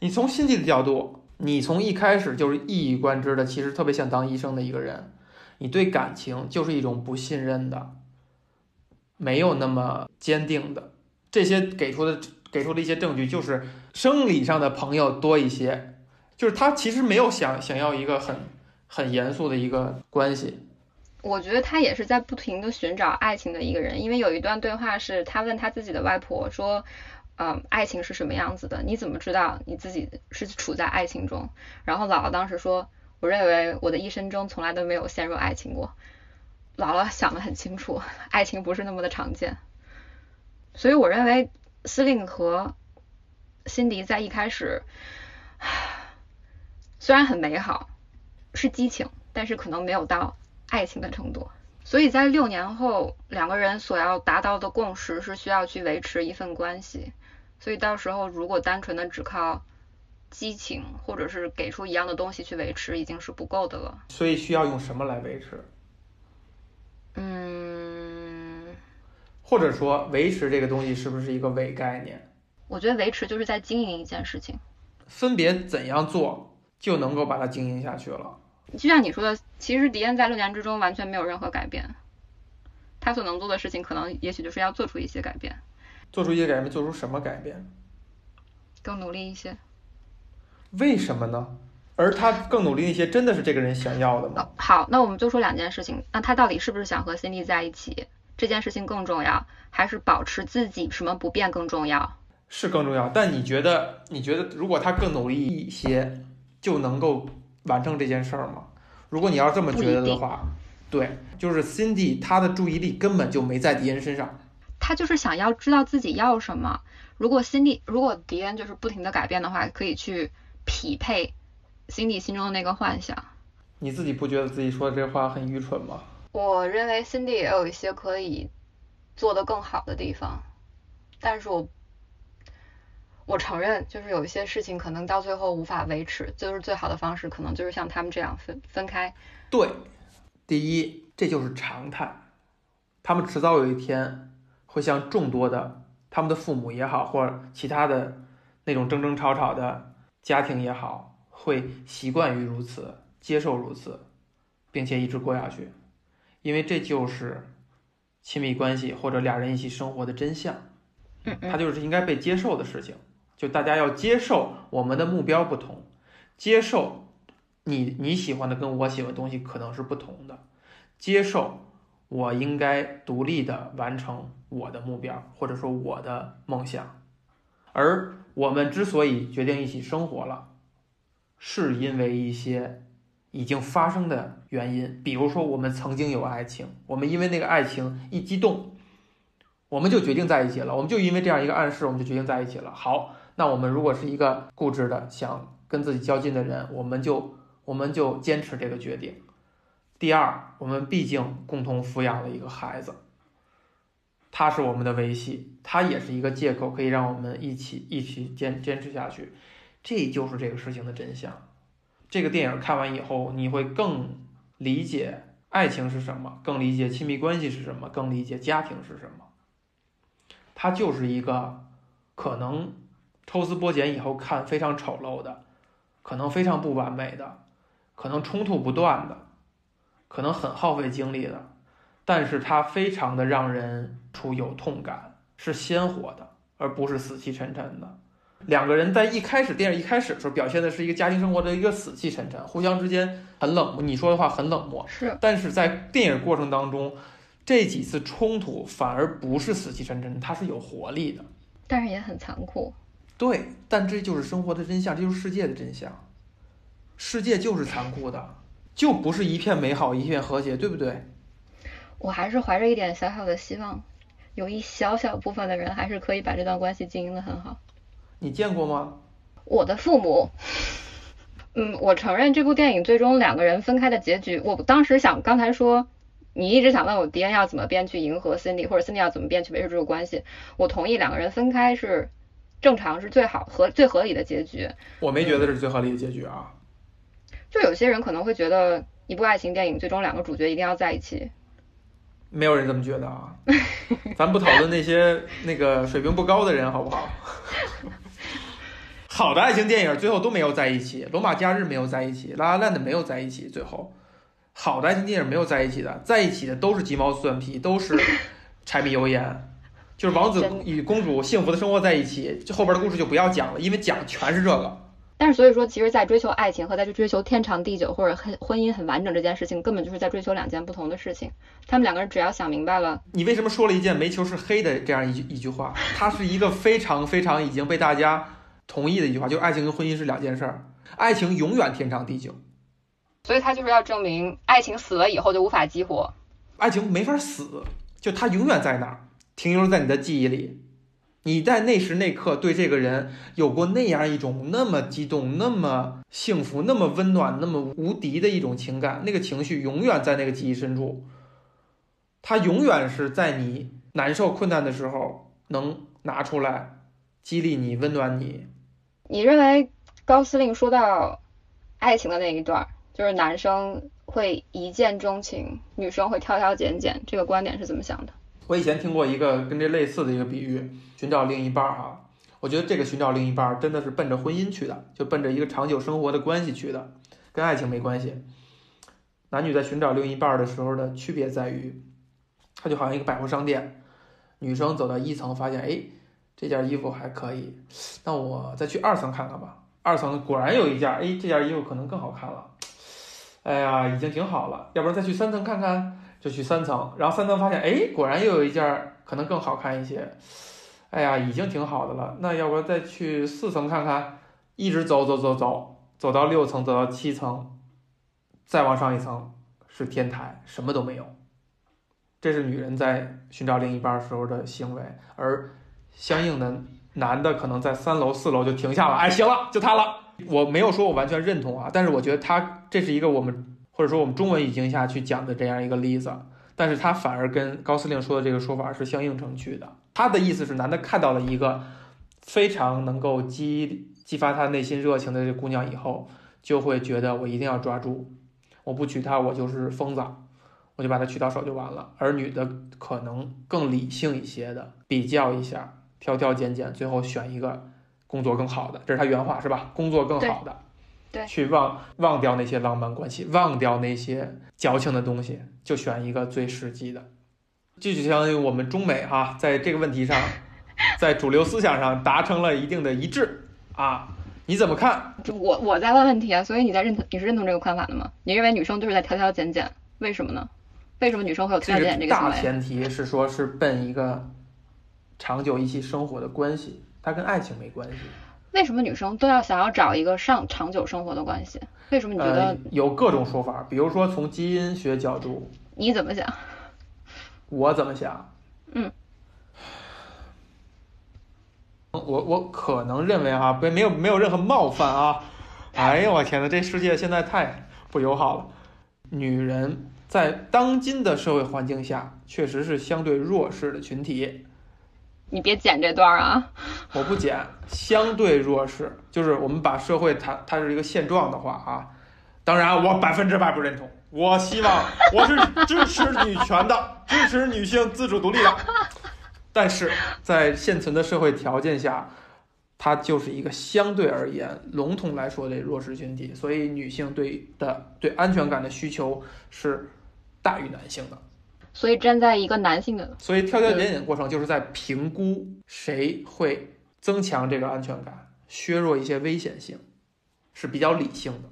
你从辛迪的角度，你从一开始就是一以贯之的，其实特别想当医生的一个人，你对感情就是一种不信任的。没有那么坚定的，这些给出的给出的一些证据，就是生理上的朋友多一些，就是他其实没有想想要一个很很严肃的一个关系。我觉得他也是在不停的寻找爱情的一个人，因为有一段对话是他问他自己的外婆说：“嗯，爱情是什么样子的？你怎么知道你自己是处在爱情中？”然后姥姥当时说：“我认为我的一生中从来都没有陷入爱情过。”姥姥想得很清楚，爱情不是那么的常见，所以我认为司令和辛迪在一开始虽然很美好，是激情，但是可能没有到爱情的程度。所以在六年后，两个人所要达到的共识是需要去维持一份关系。所以到时候如果单纯的只靠激情，或者是给出一样的东西去维持，已经是不够的了。所以需要用什么来维持？嗯，或者说维持这个东西是不是一个伪概念？我觉得维持就是在经营一件事情。分别怎样做就能够把它经营下去了？就像你说的，其实迪恩在六年之中完全没有任何改变，他所能做的事情可能也许就是要做出一些改变。做出一些改变，做出什么改变？更努力一些。为什么呢？而他更努力一些，真的是这个人想要的吗？好，那我们就说两件事情。那他到底是不是想和 Cindy 在一起？这件事情更重要，还是保持自己什么不变更重要？是更重要。但你觉得，你觉得如果他更努力一些，就能够完成这件事儿吗？如果你要这么觉得的话，对，就是 Cindy 他的注意力根本就没在敌人身上。他就是想要知道自己要什么。如果 Cindy，如果迪恩就是不停的改变的话，可以去匹配。心底心中的那个幻想，你自己不觉得自己说的这话很愚蠢吗？我认为 Cindy 也有一些可以做得更好的地方，但是我我承认，就是有一些事情可能到最后无法维持，就是最好的方式可能就是像他们这样分分开。对，第一，这就是常态，他们迟早有一天会像众多的他们的父母也好，或者其他的那种争争吵吵的家庭也好。会习惯于如此，接受如此，并且一直过下去，因为这就是亲密关系或者俩人一起生活的真相。嗯，它就是应该被接受的事情。就大家要接受我们的目标不同，接受你你喜欢的跟我喜欢的东西可能是不同的，接受我应该独立的完成我的目标或者说我的梦想。而我们之所以决定一起生活了。是因为一些已经发生的原因，比如说我们曾经有爱情，我们因为那个爱情一激动，我们就决定在一起了。我们就因为这样一个暗示，我们就决定在一起了。好，那我们如果是一个固执的想跟自己较劲的人，我们就我们就坚持这个决定。第二，我们毕竟共同抚养了一个孩子，它是我们的维系，它也是一个借口，可以让我们一起一起坚坚持下去。这就是这个事情的真相。这个电影看完以后，你会更理解爱情是什么，更理解亲密关系是什么，更理解家庭是什么。它就是一个可能抽丝剥茧以后看非常丑陋的，可能非常不完美的，可能冲突不断的，可能很耗费精力的，但是它非常的让人出有痛感，是鲜活的，而不是死气沉沉的。两个人在一开始电影一开始的时候表现的是一个家庭生活的一个死气沉沉，互相之间很冷漠，你说的话很冷漠。是，但是在电影过程当中，这几次冲突反而不是死气沉沉，它是有活力的。但是也很残酷。对，但这就是生活的真相，这就是世界的真相。世界就是残酷的，就不是一片美好，一片和谐，对不对？我还是怀着一点小小的希望，有一小小部分的人还是可以把这段关系经营的很好。你见过吗？我的父母，嗯，我承认这部电影最终两个人分开的结局，我当时想刚才说，你一直想问我迪恩要怎么编去迎合 Cindy，或者 Cindy 要怎么编去维持这个关系，我同意两个人分开是正常是最好合最合理的结局。我没觉得是最合理的结局啊。就有些人可能会觉得一部爱情电影最终两个主角一定要在一起，没有人这么觉得啊。咱不讨论那些 那个水平不高的人，好不好？好的爱情电影最后都没有在一起，《罗马假日》没有在一起，《拉拉烂的》没有在一起。最后，好的爱情电影没有在一起的，在一起的都是鸡毛蒜皮，都是柴米油盐。就是王子与公主幸福的生活在一起，这后边的故事就不要讲了，因为讲全是这个。但是所以说，其实，在追求爱情和在去追求天长地久或者很婚姻很完整这件事情，根本就是在追求两件不同的事情。他们两个人只要想明白了，你为什么说了一件煤球是黑的这样一句一句话？它是一个非常非常已经被大家。同意的一句话，就是爱情跟婚姻是两件事儿，爱情永远天长地久，所以他就是要证明爱情死了以后就无法激活，爱情没法死，就它永远在那儿，停留在你的记忆里，你在那时那刻对这个人有过那样一种那么激动、那么幸福、那么温暖、那么无敌的一种情感，那个情绪永远在那个记忆深处，它永远是在你难受困难的时候能拿出来激励你、温暖你。你认为高司令说到爱情的那一段，就是男生会一见钟情，女生会挑挑拣拣，这个观点是怎么想的？我以前听过一个跟这类似的一个比喻，寻找另一半儿哈。我觉得这个寻找另一半儿真的是奔着婚姻去的，就奔着一个长久生活的关系去的，跟爱情没关系。男女在寻找另一半儿的时候的区别在于，它就好像一个百货商店，女生走到一层发现，哎。这件衣服还可以，那我再去二层看看吧。二层果然有一件，哎，这件衣服可能更好看了。哎呀，已经挺好了，要不然再去三层看看，就去三层。然后三层发现，哎，果然又有一件可能更好看一些。哎呀，已经挺好的了，那要不然再去四层看看。一直走走走走，走到六层，走到七层，再往上一层是天台，什么都没有。这是女人在寻找另一半时候的行为，而。相应的男的可能在三楼四楼就停下了，哎，行了，就他了。我没有说我完全认同啊，但是我觉得他这是一个我们或者说我们中文语境下去讲的这样一个例子，但是他反而跟高司令说的这个说法是相映成趣的。他的意思是，男的看到了一个非常能够激激发他内心热情的这姑娘以后，就会觉得我一定要抓住，我不娶她我就是疯子，我就把她娶到手就完了。而女的可能更理性一些的比较一下。挑挑拣拣，最后选一个工作更好的，这是他原话是吧？工作更好的，对，去忘忘掉那些浪漫关系，忘掉那些矫情的东西，就选一个最实际的。这就相当于我们中美哈，在这个问题上，在主流思想上达成了一定的一致啊？你怎么看？我我在问问题啊，所以你在认同你是认同这个看法的吗？你认为女生都是在挑挑拣拣，为什么呢？为什么女生会有挑挑拣拣这个大前提是说，是奔一个。长久一起生活的关系，它跟爱情没关系。为什么女生都要想要找一个上长久生活的关系？为什么你觉得有各种说法？比如说从基因学角度，你怎么想？我怎么想？嗯，我我可能认为哈，不没有没有任何冒犯啊。哎呀，我天呐，这世界现在太不友好了。女人在当今的社会环境下，确实是相对弱势的群体。你别剪这段啊！我不剪，相对弱势就是我们把社会它它是一个现状的话啊，当然我百分之百不认同。我希望我是支持女权的，支持女性自主独立的。但是在现存的社会条件下，它就是一个相对而言笼统来说的弱势群体，所以女性对的对安全感的需求是大于男性的。所以站在一个男性的，所以挑挑拣拣的过程就是在评估谁会增强这个安全感，削弱一些危险性，是比较理性的。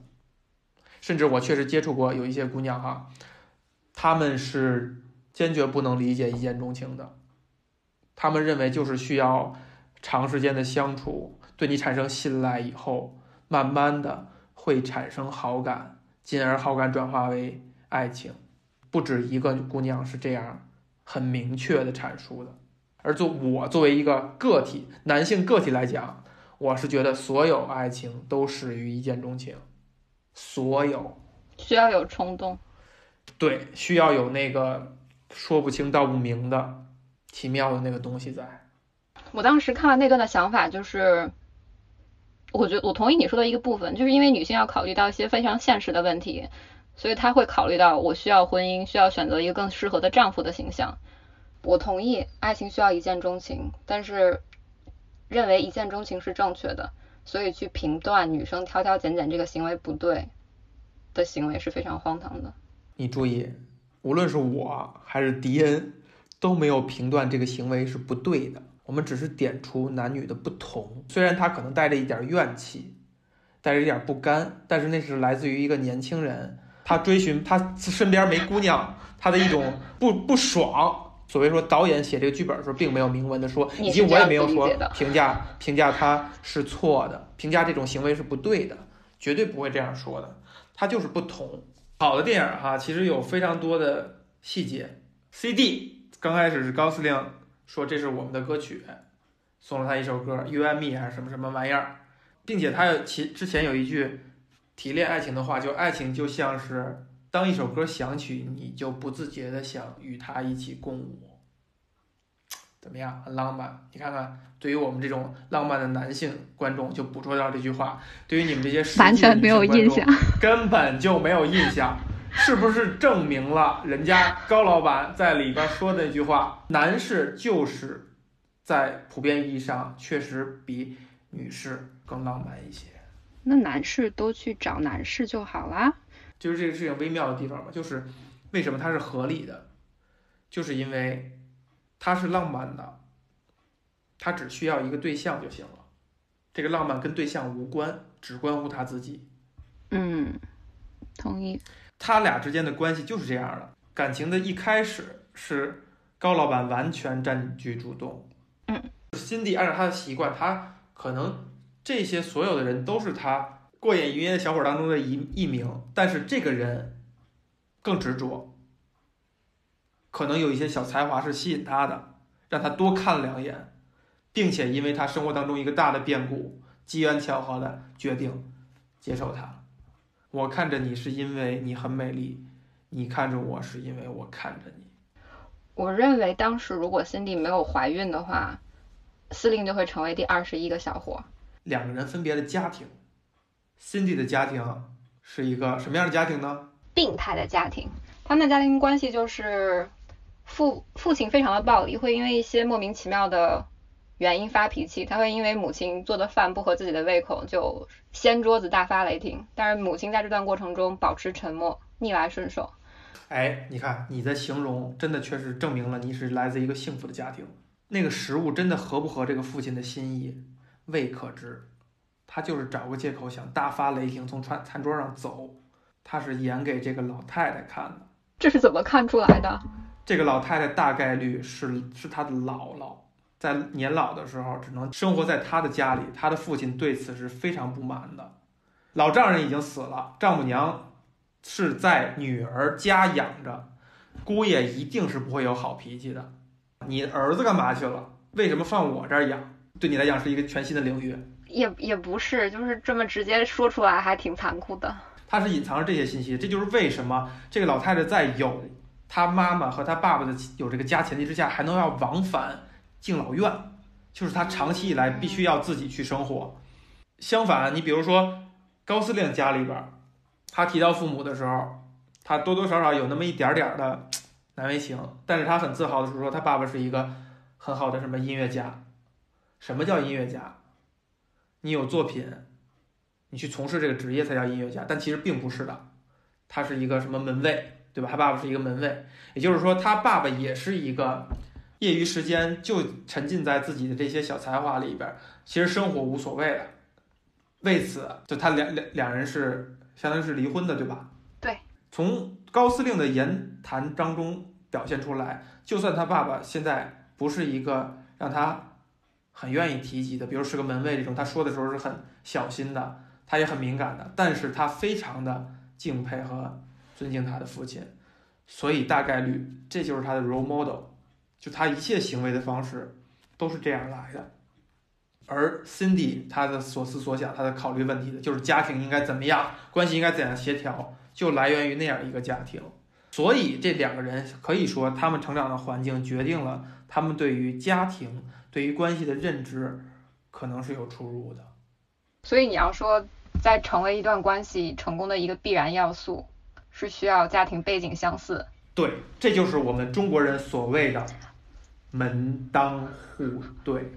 甚至我确实接触过有一些姑娘哈，她们是坚决不能理解一见钟情的，她们认为就是需要长时间的相处，对你产生信赖以后，慢慢的会产生好感，进而好感转化为爱情。不止一个姑娘是这样很明确的阐述的，而作我作为一个个体男性个体来讲，我是觉得所有爱情都始于一见钟情，所有需要有冲动，对，需要有那个说不清道不明的奇妙的那个东西在。我当时看完那段的想法就是，我觉得我同意你说的一个部分，就是因为女性要考虑到一些非常现实的问题。所以他会考虑到我需要婚姻，需要选择一个更适合的丈夫的形象。我同意爱情需要一见钟情，但是认为一见钟情是正确的，所以去评断女生挑挑拣拣这个行为不对的行为是非常荒唐的。你注意，无论是我还是迪恩，都没有评断这个行为是不对的。我们只是点出男女的不同，虽然他可能带着一点怨气，带着一点不甘，但是那是来自于一个年轻人。他追寻他身边没姑娘，他的一种不不爽。所谓说，导演写这个剧本的时候，并没有明文的说，以及我也没有说评价评价他是错的，评价这种行为是不对的，绝对不会这样说的。他就是不同。好的电影哈，其实有非常多的细节。CD 刚开始是高司令说这是我们的歌曲，送了他一首歌《You and Me》还是什么什么玩意儿，并且他有其之前有一句。提炼爱情的话，就爱情就像是当一首歌响起，你就不自觉的想与它一起共舞，怎么样？很浪漫。你看看，对于我们这种浪漫的男性观众，就捕捉到这句话；对于你们这些完全没有印象，根本就没有印象，是不是证明了人家高老板在里边说的那句话？男士就是在普遍意义上确实比女士更浪漫一些。那男士都去找男士就好啦。就是这个事情微妙的地方嘛，就是为什么它是合理的，就是因为它是浪漫的，他只需要一个对象就行了，这个浪漫跟对象无关，只关乎他自己。嗯，同意。他俩之间的关系就是这样的，感情的一开始是高老板完全占据主动。嗯，辛迪按照他的习惯，他可能。这些所有的人都是他过眼云烟的小伙当中的一一名，但是这个人更执着，可能有一些小才华是吸引他的，让他多看两眼，并且因为他生活当中一个大的变故，机缘巧合的决定接受他。我看着你是因为你很美丽，你看着我是因为我看着你。我认为当时如果辛迪没有怀孕的话，司令就会成为第二十一个小伙。两个人分别的家庭，Cindy 的家庭是一个什么样的家庭呢？病态的家庭。他们的家庭关系就是父父亲非常的暴力，会因为一些莫名其妙的原因发脾气。他会因为母亲做的饭不合自己的胃口就掀桌子大发雷霆，但是母亲在这段过程中保持沉默，逆来顺受。哎，你看你的形容真的确实证明了你是来自一个幸福的家庭。那个食物真的合不合这个父亲的心意？未可知，他就是找个借口想大发雷霆，从餐餐桌上走。他是演给这个老太太看的。这是怎么看出来的？这个老太太大概率是是他的姥姥，在年老的时候只能生活在他的家里。他的父亲对此是非常不满的。老丈人已经死了，丈母娘是在女儿家养着，姑爷一定是不会有好脾气的。你儿子干嘛去了？为什么放我这儿养？对你来讲是一个全新的领域，也也不是，就是这么直接说出来还挺残酷的。他是隐藏着这些信息。这就是为什么这个老太太在有她妈妈和她爸爸的有这个家前提之下，还能要往返敬老院，就是她长期以来必须要自己去生活。相反，你比如说高司令家里边，他提到父母的时候，他多多少少有那么一点点的 难为情，但是他很自豪的是说，他爸爸是一个很好的什么音乐家。什么叫音乐家？你有作品，你去从事这个职业才叫音乐家。但其实并不是的，他是一个什么门卫，对吧？他爸爸是一个门卫，也就是说，他爸爸也是一个业余时间就沉浸在自己的这些小才华里边，其实生活无所谓的。为此，就他两两两人是相当于是离婚的，对吧？对。从高司令的言谈当中表现出来，就算他爸爸现在不是一个让他。很愿意提及的，比如是个门卫这种，他说的时候是很小心的，他也很敏感的，但是他非常的敬佩和尊敬他的父亲，所以大概率这就是他的 role model，就他一切行为的方式都是这样来的。而 Cindy 他的所思所想，他的考虑问题的就是家庭应该怎么样，关系应该怎样协调，就来源于那样一个家庭。所以这两个人可以说，他们成长的环境决定了他们对于家庭。对于关系的认知，可能是有出入的。所以你要说，在成为一段关系成功的一个必然要素，是需要家庭背景相似。对，这就是我们中国人所谓的门当户对。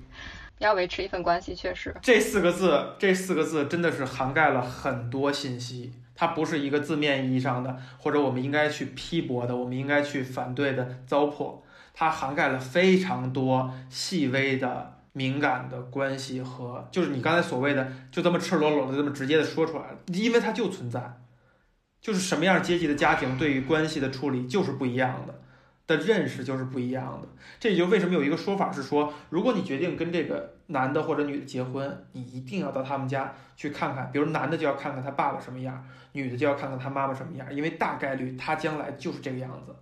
要维持一份关系，确实。这四个字，这四个字真的是涵盖了很多信息。它不是一个字面意义上的，或者我们应该去批驳的，我们应该去反对的糟粕。它涵盖了非常多细微的敏感的关系和，就是你刚才所谓的，就这么赤裸裸的这么直接的说出来了，因为它就存在，就是什么样阶级的家庭对于关系的处理就是不一样的，的认识就是不一样的。这也就为什么有一个说法是说，如果你决定跟这个男的或者女的结婚，你一定要到他们家去看看，比如男的就要看看他爸爸什么样，女的就要看看他妈妈什么样，因为大概率他将来就是这个样子。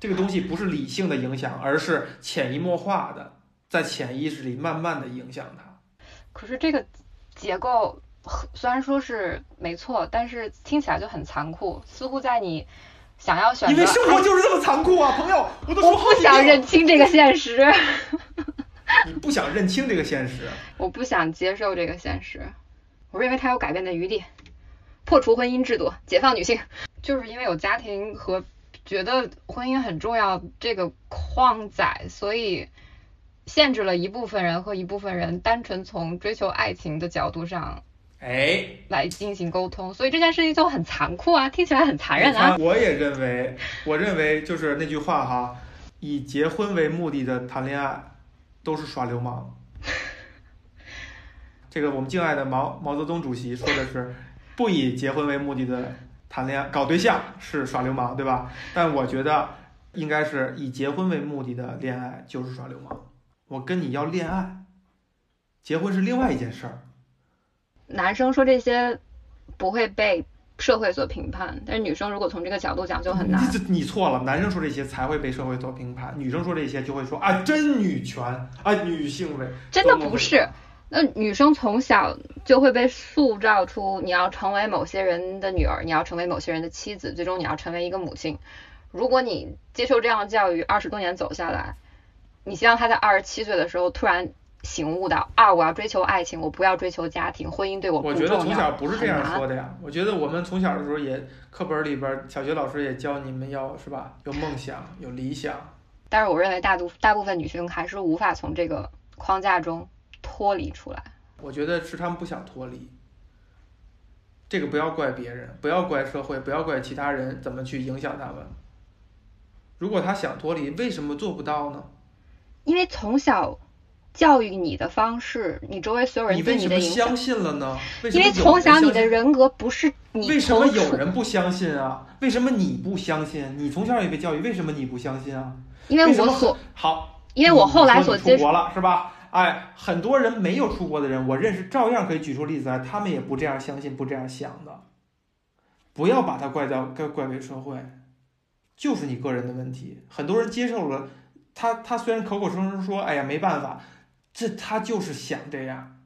这个东西不是理性的影响，而是潜移默化的，在潜意识里慢慢的影响他。可是这个结构虽然说是没错，但是听起来就很残酷，似乎在你想要选择，因为生活就是这么残酷啊，朋友，我都说不想认清这个现实。你不想认清这个现实？我不想接受这个现实。我认为它有改变的余地，破除婚姻制度，解放女性，就是因为有家庭和。觉得婚姻很重要这个框载，所以限制了一部分人和一部分人单纯从追求爱情的角度上，哎，来进行沟通，所以这件事情就很残酷啊，听起来很残忍啊。我也认为，我认为就是那句话哈，以结婚为目的的谈恋爱都是耍流氓。这个我们敬爱的毛毛泽东主席说的是，不以结婚为目的的。谈恋爱搞对象是耍流氓，对吧？但我觉得应该是以结婚为目的的恋爱就是耍流氓。我跟你要恋爱，结婚是另外一件事儿。男生说这些不会被社会所评判，但是女生如果从这个角度讲就很难。你错了，男生说这些才会被社会所评判，女生说这些就会说啊真女权啊女性为。真的不是。那女生从小就会被塑造出你要成为某些人的女儿，你要成为某些人的妻子，最终你要成为一个母亲。如果你接受这样的教育，二十多年走下来，你希望她在二十七岁的时候突然醒悟到啊，我要追求爱情，我不要追求家庭，婚姻对我不重要。我觉得从小不是这样说的呀。我觉得我们从小的时候也课本里边，小学老师也教你们要是吧，有梦想，有理想。但是我认为大多大部分女生还是无法从这个框架中。脱离出来，我觉得是他们不想脱离。这个不要怪别人，不要怪社会，不要怪其他人怎么去影响他们。如果他想脱离，为什么做不到呢？因为从小教育你的方式，你周围所有人对你的影响。相信了呢？因为从小你的人格不是你。为什么有人不相信啊？为什么你不相信？你从小也被教育，为什么你不相信啊？因为我所好，因为我后来所接触了，是吧？哎，很多人没有出国的人，我认识，照样可以举出例子来，他们也不这样相信，不这样想的。不要把它怪到怪怪给社会，就是你个人的问题。很多人接受了他，他虽然口口声声说，哎呀没办法，这他就是想这样，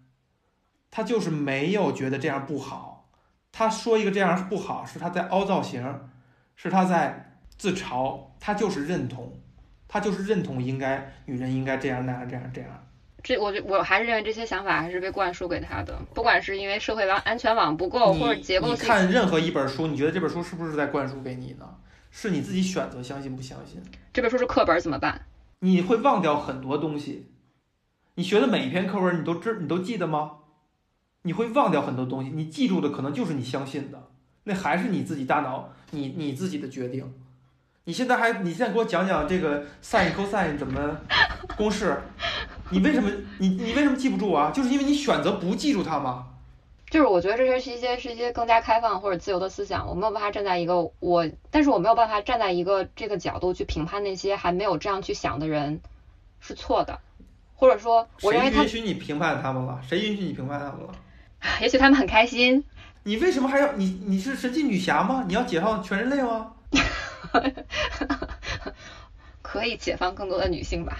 他就是没有觉得这样不好，他说一个这样不好，是他在凹造型，是他在自嘲，他就是认同，他就是认同应该女人应该这样那样这样这样。这我我还是认为这些想法还是被灌输给他的，不管是因为社会网安全网不够，或者结构你看任何一本书，你觉得这本书是不是在灌输给你呢？是你自己选择相信不相信？这本书是课本怎么办？你会忘掉很多东西。你学的每一篇课文，你都知你都记得吗？你会忘掉很多东西，你记住的可能就是你相信的，那还是你自己大脑你你自己的决定。你现在还你现在给我讲讲这个 sin cosine 怎么公式？你为什么你你为什么记不住啊？就是因为你选择不记住它吗？就是我觉得这些是一些是一些更加开放或者自由的思想，我没有办法站在一个我，但是我没有办法站在一个这个角度去评判那些还没有这样去想的人是错的，或者说我认为他允许你评判他们了？谁允许你评判他们了？也许他们很开心。你为什么还要你你是神奇女侠吗？你要解放全人类吗？可以解放更多的女性吧。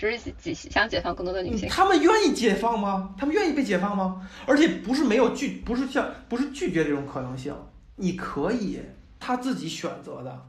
只是解想解放更多的女性，他们愿意解放吗？他们愿意被解放吗？而且不是没有拒，不是像不是拒绝这种可能性，你可以他自己选择的，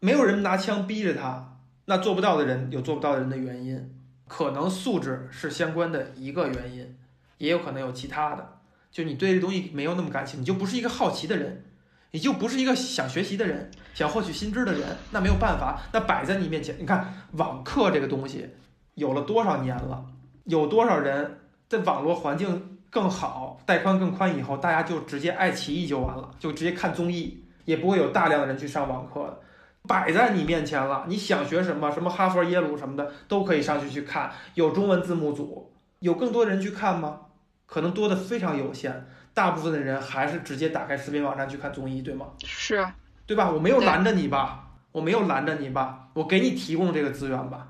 没有人拿枪逼着他，那做不到的人有做不到的人的原因，可能素质是相关的一个原因，也有可能有其他的，就你对这东西没有那么感兴趣，你就不是一个好奇的人，你就不是一个想学习的人，想获取新知的人，那没有办法，那摆在你面前，你看网课这个东西。有了多少年了？有多少人在网络环境更好、带宽更宽以后，大家就直接爱奇艺就完了，就直接看综艺，也不会有大量的人去上网课。摆在你面前了，你想学什么，什么哈佛、耶鲁什么的，都可以上去去看。有中文字幕组，有更多人去看吗？可能多的非常有限。大部分的人还是直接打开视频网站去看综艺，对吗？是，对吧？我没有拦着你吧？我没有拦着你吧？我给你提供这个资源吧？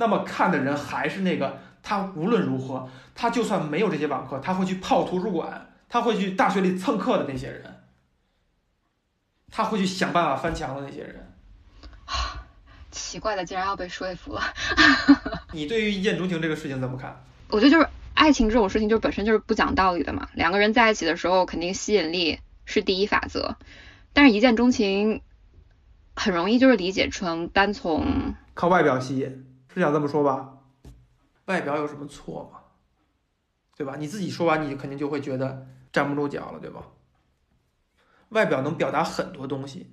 那么看的人还是那个，他无论如何，他就算没有这些网课，他会去泡图书馆，他会去大学里蹭课的那些人，他会去想办法翻墙的那些人。奇怪的，竟然要被说服了。你对于一见钟情这个事情怎么看？我觉得就是爱情这种事情，就本身就是不讲道理的嘛。两个人在一起的时候，肯定吸引力是第一法则，但是一见钟情很容易就是理解成单从靠外表吸引。是想这么说吧，外表有什么错吗？对吧？你自己说完，你肯定就会觉得站不住脚了，对吧？外表能表达很多东西，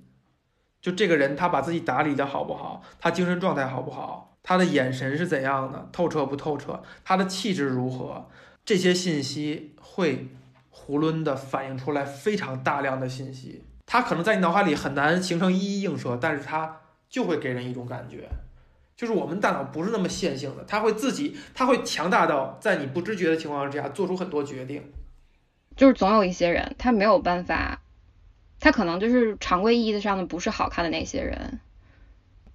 就这个人他把自己打理的好不好，他精神状态好不好，他的眼神是怎样的，透彻不透彻，他的气质如何，这些信息会囫囵的反映出来非常大量的信息，他可能在你脑海里很难形成一一映射，但是他就会给人一种感觉。就是我们大脑不是那么线性的，它会自己，它会强大到在你不知觉的情况之下做出很多决定。就是总有一些人，他没有办法，他可能就是常规意义上的不是好看的那些人，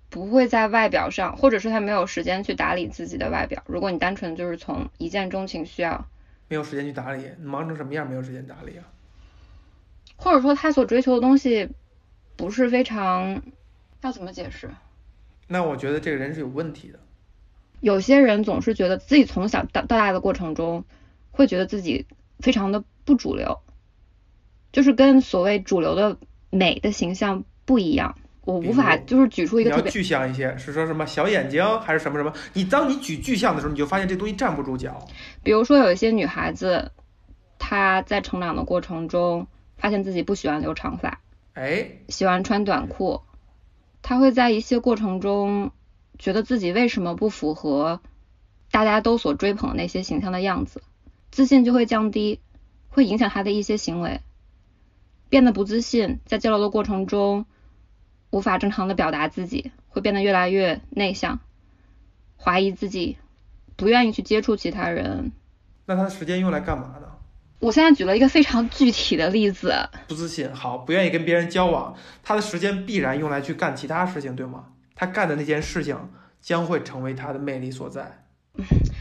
不会在外表上，或者说他没有时间去打理自己的外表。如果你单纯就是从一见钟情需要，没有时间去打理，忙成什么样没有时间打理啊？或者说他所追求的东西不是非常，要怎么解释？那我觉得这个人是有问题的。有些人总是觉得自己从小到到大的过程中，会觉得自己非常的不主流，就是跟所谓主流的美的形象不一样。我无法就是举出一个特别具象一些，是说什么小眼睛还是什么什么？你当你举具象的时候，你就发现这东西站不住脚。比如说有一些女孩子，她在成长的过程中，发现自己不喜欢留长发，哎，喜欢穿短裤。他会在一些过程中觉得自己为什么不符合大家都所追捧那些形象的样子，自信就会降低，会影响他的一些行为，变得不自信，在交流的过程中无法正常的表达自己，会变得越来越内向，怀疑自己，不愿意去接触其他人。那他的时间用来干嘛呢？我现在举了一个非常具体的例子，不自信，好，不愿意跟别人交往，他的时间必然用来去干其他事情，对吗？他干的那件事情将会成为他的魅力所在。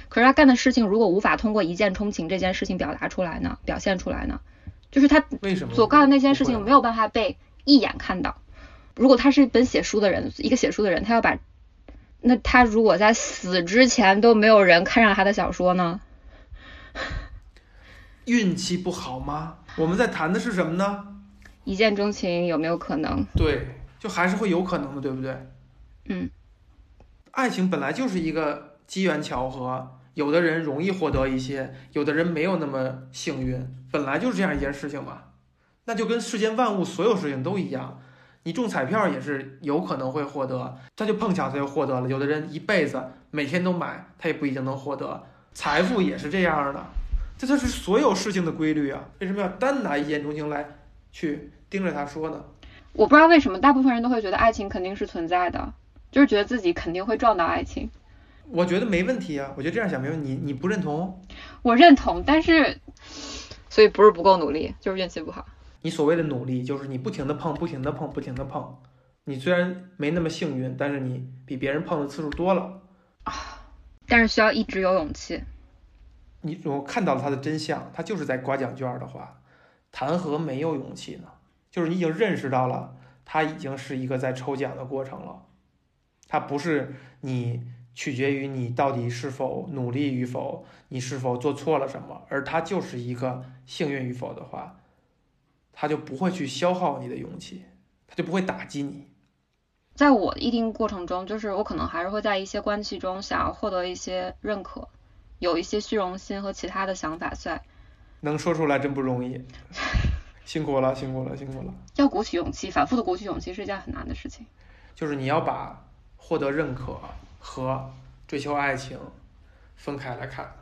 可是他干的事情如果无法通过一见钟情这件事情表达出来呢？表现出来呢？就是他为什么所干的那件事情没有办法被一眼看到？如果他是一本写书的人，一个写书的人，他要把那他如果在死之前都没有人看上他的小说呢？运气不好吗？我们在谈的是什么呢？一见钟情有没有可能？对，就还是会有可能的，对不对？嗯，爱情本来就是一个机缘巧合，有的人容易获得一些，有的人没有那么幸运，本来就是这样一件事情嘛。那就跟世间万物所有事情都一样，你中彩票也是有可能会获得，他就碰巧他就获得了。有的人一辈子每天都买，他也不一定能获得。财富也是这样的，这就是所有事情的规律啊。为什么要单拿一见钟情来去盯着他说呢？我不知道为什么大部分人都会觉得爱情肯定是存在的，就是觉得自己肯定会撞到爱情。我觉得没问题啊，我觉得这样想没问题。你你不认同？我认同，但是所以不是不够努力，就是运气不好。你所谓的努力，就是你不停的碰，不停的碰，不停的碰。你虽然没那么幸运，但是你比别人碰的次数多了啊。但是需要一直有勇气。你我看到了他的真相，他就是在刮奖券的话，谈何没有勇气呢？就是你已经认识到了，他已经是一个在抽奖的过程了。他不是你取决于你到底是否努力与否，你是否做错了什么，而他就是一个幸运与否的话。他就不会去消耗你的勇气，他就不会打击你。在我的一定过程中，就是我可能还是会在一些关系中想要获得一些认可，有一些虚荣心和其他的想法在。能说出来真不容易，辛苦了，辛苦了，辛苦了。要鼓起勇气，反复的鼓起勇气是一件很难的事情。就是你要把获得认可和追求爱情分开来看。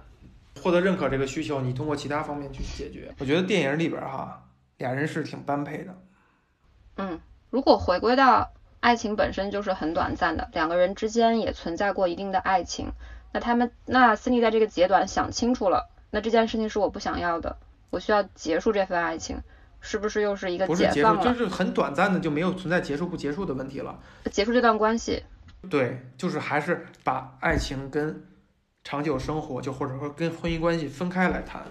获得认可这个需求，你通过其他方面去解决。我觉得电影里边哈。俩人是挺般配的，嗯，如果回归到爱情本身就是很短暂的，两个人之间也存在过一定的爱情，那他们那斯蒂在这个阶段想清楚了，那这件事情是我不想要的，我需要结束这份爱情，是不是又是一个解放了？就是很短暂的就没有存在结束不结束的问题了，结束这段关系，对，就是还是把爱情跟长久生活就或者说跟婚姻关系分开来谈。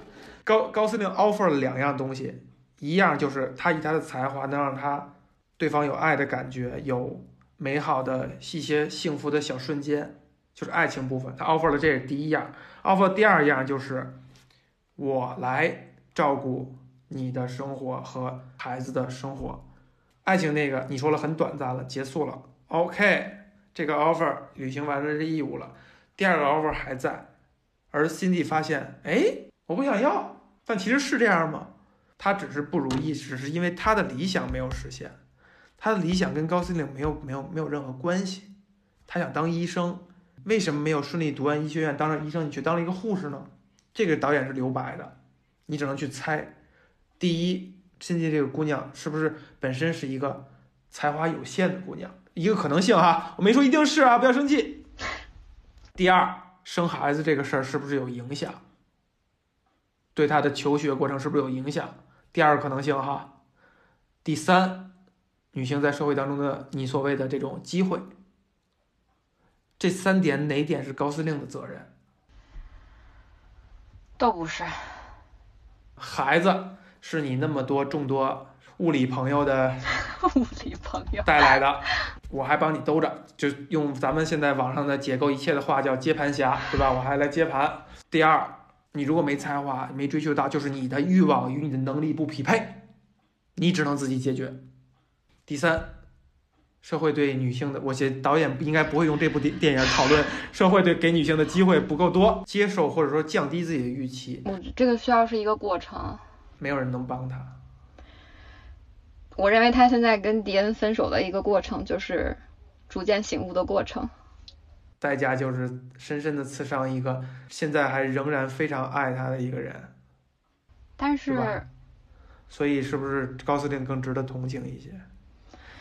高高司令 offer 了两样东西。一样就是他以他的才华能让他对方有爱的感觉，有美好的一些幸福的小瞬间，就是爱情部分。他 offer 了这是第一样，offer 第二样就是我来照顾你的生活和孩子的生活。爱情那个你说了很短暂了，结束了，OK，这个 offer 履行完了这义务了。第二个 offer 还在，而 Cindy 发现，哎，我不想要，但其实是这样吗？他只是不如意，只是因为他的理想没有实现。他的理想跟高司令没有没有没有任何关系。他想当医生，为什么没有顺利读完医学院当上医生，你却当了一个护士呢？这个导演是留白的，你只能去猜。第一，亲近这个姑娘是不是本身是一个才华有限的姑娘？一个可能性哈，我没说一定是啊，不要生气。第二，生孩子这个事儿是不是有影响？对他的求学过程是不是有影响？第二个可能性哈，第三，女性在社会当中的你所谓的这种机会，这三点哪点是高司令的责任？都不是。孩子是你那么多众多物理朋友的 物理朋友带来的，我还帮你兜着，就用咱们现在网上的解构一切的话叫接盘侠，对吧？我还来接盘。第二。你如果没才华，没追求到，就是你的欲望与你的能力不匹配，你只能自己解决。第三，社会对女性的，我写导演应该不会用这部电电影讨论社会对给女性的机会不够多，接受或者说降低自己的预期。我这个需要是一个过程，没有人能帮他。我认为他现在跟迪恩分手的一个过程，就是逐渐醒悟的过程。代价就是深深的刺伤一个现在还仍然非常爱他的一个人，但是，所以是不是高司令更值得同情一些？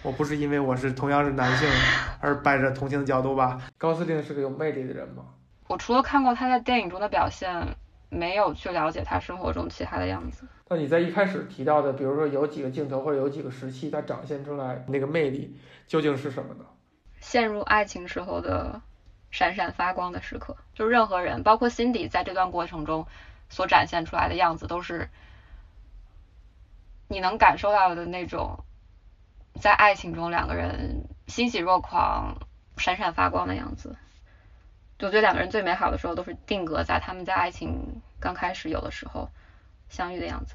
我不是因为我是同样是男性 而摆着同情的角度吧？高司令是个有魅力的人吗？我除了看过他在电影中的表现，没有去了解他生活中其他的样子。那你在一开始提到的，比如说有几个镜头或者有几个时期，他展现出来那个魅力究竟是什么呢？陷入爱情时候的。闪闪发光的时刻，就是任何人，包括 Cindy，在这段过程中所展现出来的样子，都是你能感受到的那种，在爱情中两个人欣喜若狂、闪闪发光的样子。我觉得两个人最美好的时候，都是定格在他们在爱情刚开始有的时候，相遇的样子。